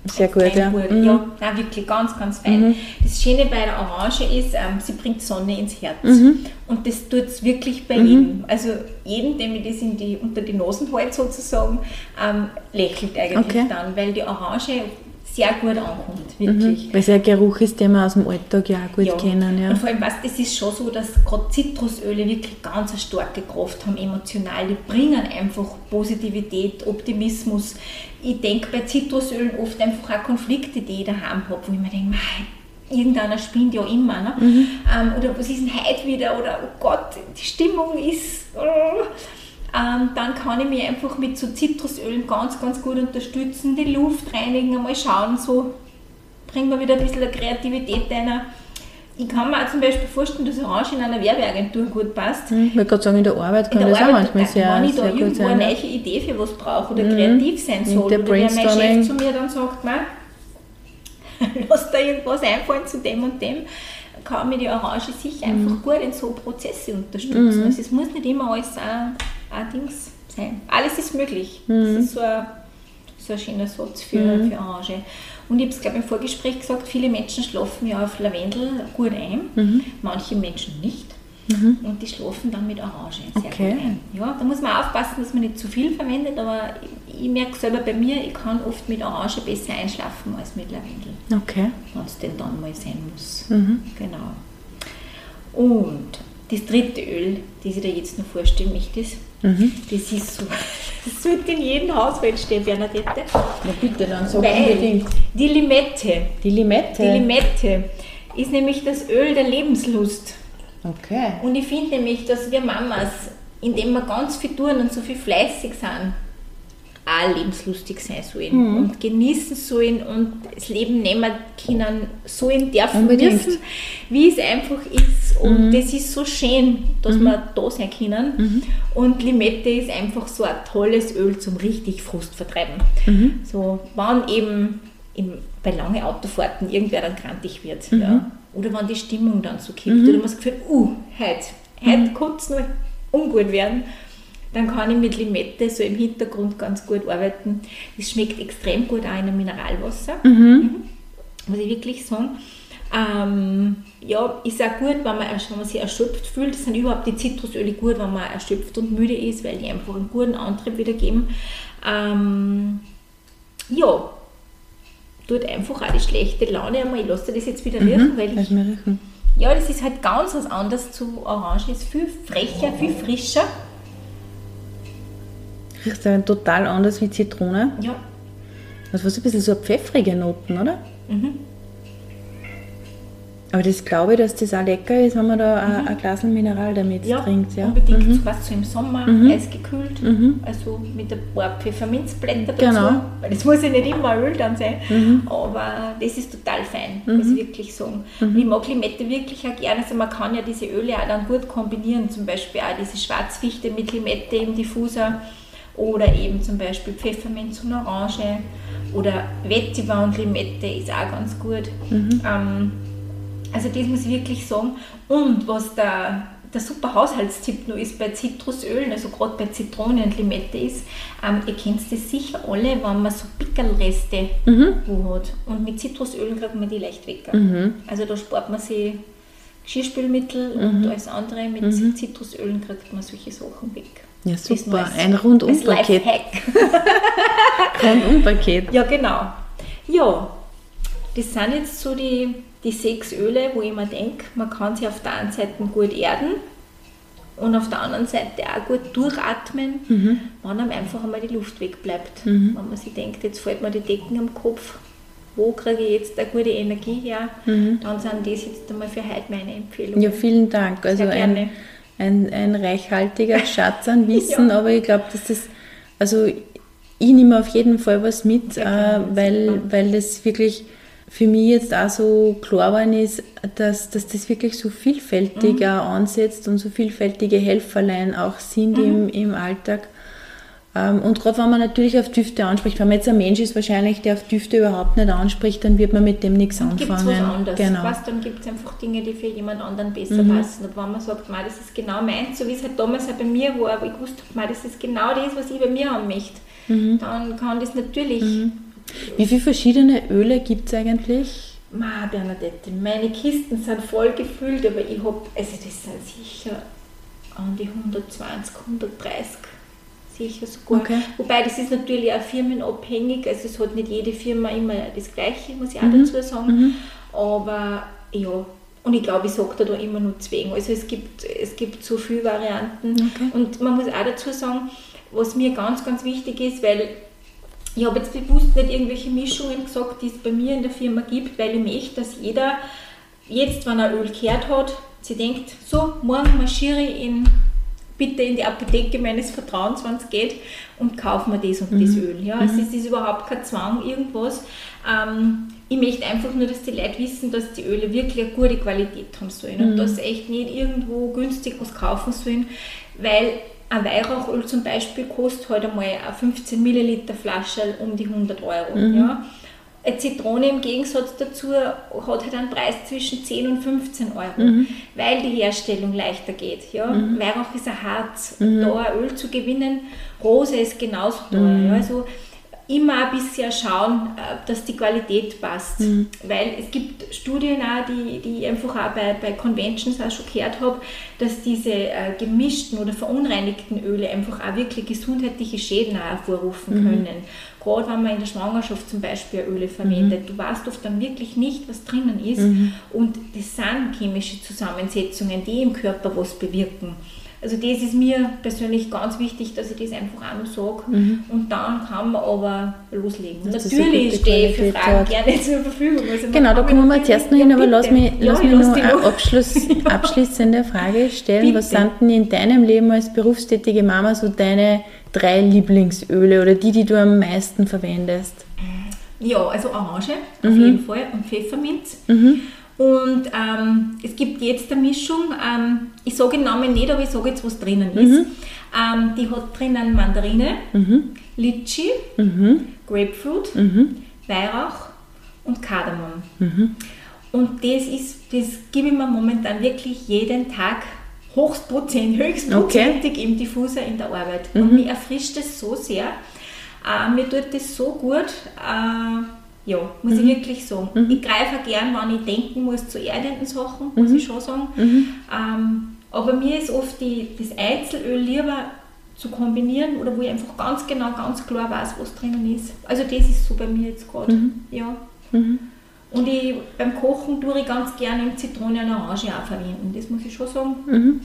Sehr gut, ja. Gut. Mhm. Ja, nein, wirklich ganz, ganz fein. Mhm. Das Schöne bei der Orange ist, ähm, sie bringt Sonne ins Herz. Mhm. Und das tut es wirklich bei mhm. jedem. Also jeden, dem ich das die, unter die Nasen halte sozusagen, ähm, lächelt eigentlich okay. dann, weil die Orange sehr gut ankommt, wirklich. Mhm. Weil es ein Geruch ist, den wir aus dem Alltag ja auch gut ja. kennen. Ja. Und vor allem, weißt, es ist schon so, dass gerade Zitrusöle wirklich ganz eine starke Kraft haben, emotional. Die bringen einfach Positivität, Optimismus. Ich denke bei Zitrusölen oft einfach auch Konflikte, die ich daheim habe, wo ich mir denke, irgendeiner spinnt ja immer. Ne? Mhm. Ähm, oder was ist denn heute wieder? Oder oh Gott, die Stimmung ist. Oh ähm, dann kann ich mich einfach mit so Zitrusölen ganz, ganz gut unterstützen, die Luft reinigen, einmal schauen, so bringen wir wieder ein bisschen Kreativität rein. Ich kann mir auch zum Beispiel vorstellen, dass Orange in einer Werbeagentur gut passt. Hm, ich wollte gerade sagen, in der Arbeit kann in der das Arbeit, auch manchmal sehr, Wenn ich da irgendwo sein, eine neue Idee für was brauche oder mhm. kreativ sein soll, oder der mein Chef zu mir dann sagt, lass da irgendwas einfallen zu dem und dem, kann mir die Orange sicher mhm. einfach gut in so Prozesse unterstützen. Mhm. Also es muss nicht immer alles auch Dings sein. Alles ist möglich. Mhm. Das ist so ein, so ein schöner Satz für, mhm. für Orange. Und ich habe es, glaube ich, im Vorgespräch gesagt, viele Menschen schlafen ja auf Lavendel gut ein, mhm. manche Menschen nicht. Mhm. Und die schlafen dann mit Orange sehr okay. gut ein. Ja, da muss man aufpassen, dass man nicht zu viel verwendet, aber ich, ich merke selber bei mir, ich kann oft mit Orange besser einschlafen als mit Lavendel. Okay. Wenn es denn dann mal sein muss. Mhm. Genau. Und das dritte Öl, das ich dir jetzt noch vorstellen möchte, ist Mhm. Das ist so. Das sollte in jedem Haushalt stehen, Bernadette. Na bitte, dann sag Weil unbedingt. Die Limette. Die Limette? Die Limette ist nämlich das Öl der Lebenslust. Okay. Und ich finde nämlich, dass wir Mamas indem wir ganz viel tun und so viel fleißig sind, auch lebenslustig sein sollen Mhm. und genießen sollen und das Leben nehmen können sollen, dürfen, Unbedingt. dürfen, wie es einfach ist. Und Mhm. das ist so schön, dass wir da sein können. Mhm. Und Limette ist einfach so ein tolles Öl zum richtig Frust vertreiben. Mhm. So, wann eben im, bei langen Autofahrten irgendwer dann krantig wird. Mhm. Ja. Oder wenn die Stimmung dann so kippt. Oder man das Gefühl, uh, heute, heute Mhm. kann es nur ungut werden. Dann kann ich mit Limette so im Hintergrund ganz gut arbeiten. Das schmeckt extrem gut auch in einem Mineralwasser, Mhm. muss ich wirklich sagen. Ähm, ja, ist auch gut, wenn man, wenn man sich erschöpft fühlt. Es sind überhaupt die Zitrusöle gut, wenn man erschöpft und müde ist, weil die einfach einen guten Antrieb wieder geben. Ähm, ja, tut einfach auch die schlechte Laune einmal. Ich lasse das jetzt wieder riechen, weil ich, riechen. ja, das ist halt ganz was anderes zu Orange. Ist viel frecher, viel frischer. Riecht aber total anders wie Zitrone. Ja, Das war so ein bisschen so pfeffrige Noten, oder? Mhm. Aber das glaube ich, dass das auch lecker ist, wenn man da ein, ein Glas Mineral damit Mhm. ja, trinkt. Ja? unbedingt. Mhm. Was so im Sommer, eisgekühlt. Mhm. Also mit ein paar Pfefferminzblätter dazu. Genau. Weil das muss ja nicht immer Öl dann sein. Mhm. Aber das ist total fein, muss ich wirklich sagen. Und ich mag Limette wirklich auch gerne. Also man kann ja diese Öle auch dann gut kombinieren. Zum Beispiel auch diese Schwarzfichte mit Limette im Diffuser. Oder eben zum Beispiel Pfefferminz und Orange. Oder Vetiver und Limette ist auch ganz gut. Ähm, also das muss ich wirklich sagen. Und was der, der super Haushaltstipp noch ist bei Zitrusölen, also gerade bei Zitrone und Limette ist, ähm, ihr kennt das sicher alle, wenn man so Pickelreste wo hat. Und mit Zitrusölen kriegt man die leicht weg. Also da spart man sich Geschirrspülmittel und alles andere. Mit Zitrusölen kriegt man solche Sachen weg. Ja, super. Ein Rundum-Paket. Rundum-Paket. Ja, genau. Ja, das sind jetzt so die, die sechs Öle, wo ich mir denke, man kann sie auf der einen Seite gut erden und auf der anderen Seite auch gut durchatmen, wenn einem einfach einmal die Luft wegbleibt. Wenn man sich denkt, jetzt fällt mir die Decken am Kopf, wo kriege ich jetzt eine gute Energie her, dann sind das jetzt einmal für heute meine Empfehlungen. Ja, vielen Dank. Also Sehr gerne. ein, ein reichhaltiger Schatz an Wissen, Ja. aber ich glaube, dass das, also ich nehme auf jeden Fall was mit, Sehr äh, weil, weil das wirklich für mich jetzt auch so klar geworden ist, dass, dass das wirklich so vielfältig Mhm. ansetzt und so vielfältige Helferlein auch sind Mhm. im, im Alltag. Ähm, Und gerade wenn man natürlich auf Düfte anspricht, wenn man jetzt ein Mensch ist wahrscheinlich, der auf Düfte überhaupt nicht anspricht, dann wird man mit dem nichts anfangen. was anderes? Genau. Was, dann gibt es einfach Dinge, die für jemand anderen besser passen. Und wenn man sagt, "Mei, das ist genau meins, so wie es halt damals auch bei mir war, aber ich wusste, "Mei, das ist genau das, was ich bei mir haben möchte, dann kann das natürlich. Wie viele verschiedene Öle gibt es eigentlich? Ma, Bernadette, meine Kisten sind voll gefüllt, aber ich habe, also das sind sicher an die 120, 130 sicher sogar. Okay. Wobei das ist natürlich auch firmenabhängig, also es hat nicht jede Firma immer das Gleiche, muss ich auch dazu sagen. Aber ja, und ich glaube, ich sage da, da immer nur zwei. Also es gibt, es gibt so viele Varianten. Okay. Und man muss auch dazu sagen, was mir ganz, ganz wichtig ist, weil ich habe jetzt bewusst nicht irgendwelche Mischungen gesagt, die es bei mir in der Firma gibt, weil ich möchte, dass jeder jetzt, wenn er Öl gehört hat, sich denkt, so, morgen marschiere ich in, bitte in die Apotheke meines Vertrauens, wenn es geht, und kaufe mir das und das Öl. Ja? Also es ist überhaupt kein Zwang, irgendwas. Ähm, ich möchte einfach nur, dass die Leute wissen, dass die Öle wirklich eine gute Qualität haben sollen und dass sie echt nicht irgendwo günstig was kaufen sollen, weil ein Weihrauchöl zum Beispiel kostet halt einmal eine 15 Milliliter Flasche um die 100 Euro. Ja. Eine Zitrone im Gegensatz dazu hat halt einen Preis zwischen 10 und 15 Euro, weil die Herstellung leichter geht. Ja. Weihrauch ist ein Harz, da ein Öl zu gewinnen, Rose ist genauso teuer. Ja. Also immer ein bisschen schauen, äh, dass die Qualität passt. Weil es gibt Studien auch, die, die ich einfach auch bei, bei Conventions auch schon gehört habe, dass diese äh, gemischten oder verunreinigten Öle einfach auch wirklich gesundheitliche Schäden auch hervorrufen können. Gerade wenn man in der Schwangerschaft zum Beispiel Öle verwendet. Du weißt oft dann wirklich nicht, was drinnen ist. Und das sind chemische Zusammensetzungen, die im Körper was bewirken. Also das ist mir persönlich ganz wichtig, dass ich das einfach auch noch sage. Mhm. Und dann kann man aber loslegen. Das Natürlich stehe ich für Fragen hat. gerne zur Verfügung. Also genau, da kommen wir zuerst noch hin, aber lass mich, ja, lass mich noch eine Abschluss, abschließende Frage stellen. Bitte. Was sind denn in deinem Leben als berufstätige Mama so deine drei Lieblingsöle oder die, die du am meisten verwendest? Ja, also Orange mhm. auf jeden Fall und Pfefferminz. Mhm. Und ähm, es gibt jetzt eine Mischung, ähm, ich sage den Namen nicht, aber ich sage jetzt, was drinnen ist. Mhm. Ähm, die hat drinnen Mandarine, mhm. Litschi, mhm. Grapefruit, mhm. Weihrauch und Kardamom. Mhm. Und das ist, das gebe ich mir momentan wirklich jeden Tag hochstpotent, höchstprozentig okay. im Diffuser in der Arbeit. Und mich erfrischt es so sehr. Äh, mir tut das so gut. Äh, ja, muss mhm. ich wirklich sagen. Mhm. Ich greife gern, wenn ich denken muss, zu erdenden Sachen, muss mhm. ich schon sagen. Mhm. Ähm, aber mir ist oft die, das Einzelöl lieber zu kombinieren oder wo ich einfach ganz genau, ganz klar weiß, was drinnen ist. Also das ist so bei mir jetzt gerade. Mhm. Ja. Mhm. Und ich, beim Kochen tue ich ganz gerne Zitrone und Orange auch verwenden, das muss ich schon sagen.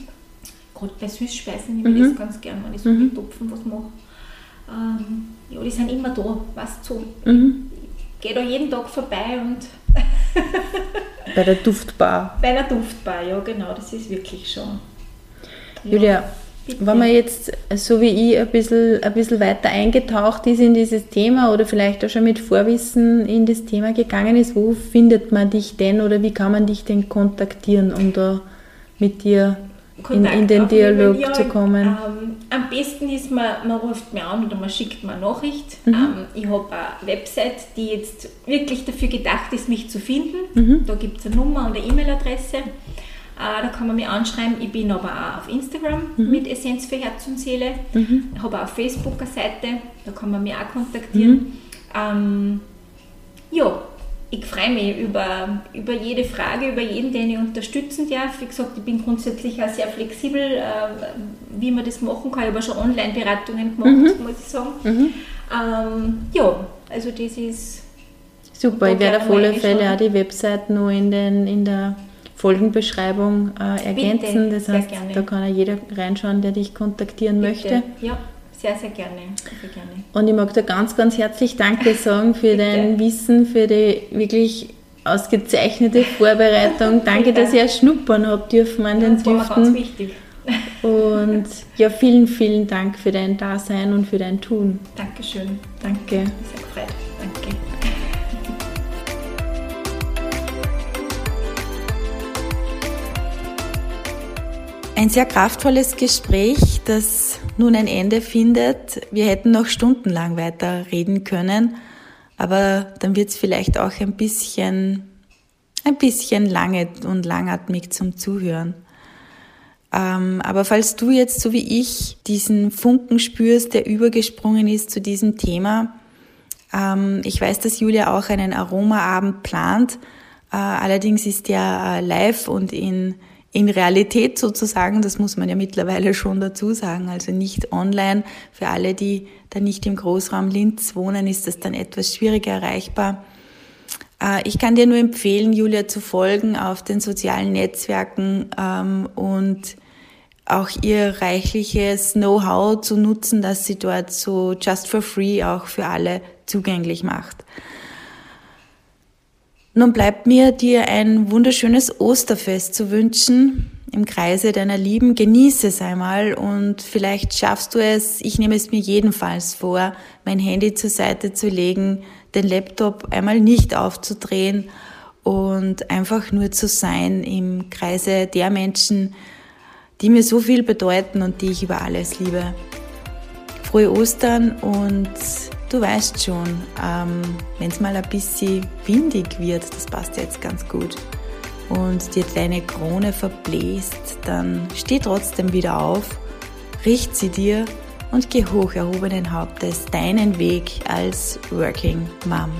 Gerade bei Süßspeisen nehme ich das ganz gerne, wenn ich so mit Topfen was mache. Ähm, ja, die sind immer da, was zu. Mhm gehe da jeden Tag vorbei und. Bei der Duftbar. Bei der Duftbar, ja, genau, das ist wirklich schon. Ja, Julia, bitte. wenn man jetzt, so wie ich, ein bisschen, ein bisschen weiter eingetaucht ist in dieses Thema oder vielleicht auch schon mit Vorwissen in das Thema gegangen ist, wo findet man dich denn oder wie kann man dich denn kontaktieren, um da mit dir in, in, den Dialog zu kommen? Ähm, am besten ist, man, man ruft mir an oder man schickt mir eine Nachricht. Mhm. Ähm, ich habe eine Website, die jetzt wirklich dafür gedacht ist, mich zu finden. Mhm. Da gibt es eine Nummer und eine E-Mail-Adresse. Äh, da kann man mich anschreiben. Ich bin aber auch auf Instagram mhm. mit Essenz für Herz und Seele. Mhm. Ich habe auch auf Facebook eine Seite, da kann man mich auch kontaktieren. Mhm. Ähm, ja, ich freue mich über, über jede Frage, über jeden, den ich unterstützen darf. Wie gesagt, ich bin grundsätzlich auch sehr flexibel, äh, wie man das machen kann. Ich habe auch schon Online-Beratungen gemacht, mhm. muss ich sagen. Mhm. Ähm, ja, also das ist... Super, ich werde auf alle Fälle auch die Website nur in, den, in der Folgenbeschreibung äh, ergänzen. Bitte, das heißt, da kann ja jeder reinschauen, der dich kontaktieren Bitte. möchte. Ja. Sehr, sehr gerne. sehr gerne. Und ich mag dir ganz, ganz herzlich Danke sagen für dein Wissen, für die wirklich ausgezeichnete Vorbereitung. Danke, dass ihr schnuppern habt dürfen an den das Düften. Das war ganz wichtig. Und ja, vielen, vielen Dank für dein Dasein und für dein Tun. Dankeschön. Danke. Sehr gefreut. Danke. Ein sehr kraftvolles Gespräch, das nun ein Ende findet. Wir hätten noch stundenlang weiter reden können, aber dann wird es vielleicht auch ein bisschen, ein bisschen lange und langatmig zum Zuhören. Ähm, aber falls du jetzt, so wie ich, diesen Funken spürst, der übergesprungen ist zu diesem Thema, ähm, ich weiß, dass Julia auch einen Aromaabend plant. Äh, allerdings ist der äh, live und in in Realität sozusagen, das muss man ja mittlerweile schon dazu sagen, also nicht online. Für alle, die da nicht im Großraum Linz wohnen, ist das dann etwas schwieriger erreichbar. Äh, ich kann dir nur empfehlen, Julia zu folgen auf den sozialen Netzwerken ähm, und auch ihr reichliches Know-how zu nutzen, das sie dort so just for free auch für alle zugänglich macht. Nun bleibt mir dir ein wunderschönes Osterfest zu wünschen im Kreise deiner Lieben. Genieße es einmal und vielleicht schaffst du es, ich nehme es mir jedenfalls vor, mein Handy zur Seite zu legen, den Laptop einmal nicht aufzudrehen und einfach nur zu sein im Kreise der Menschen, die mir so viel bedeuten und die ich über alles liebe. Frohe Ostern und Du weißt schon, ähm, wenn es mal ein bisschen windig wird, das passt jetzt ganz gut, und dir deine Krone verbläst, dann steh trotzdem wieder auf, richt sie dir und geh hoch erhobenen Hauptes deinen Weg als Working Mom.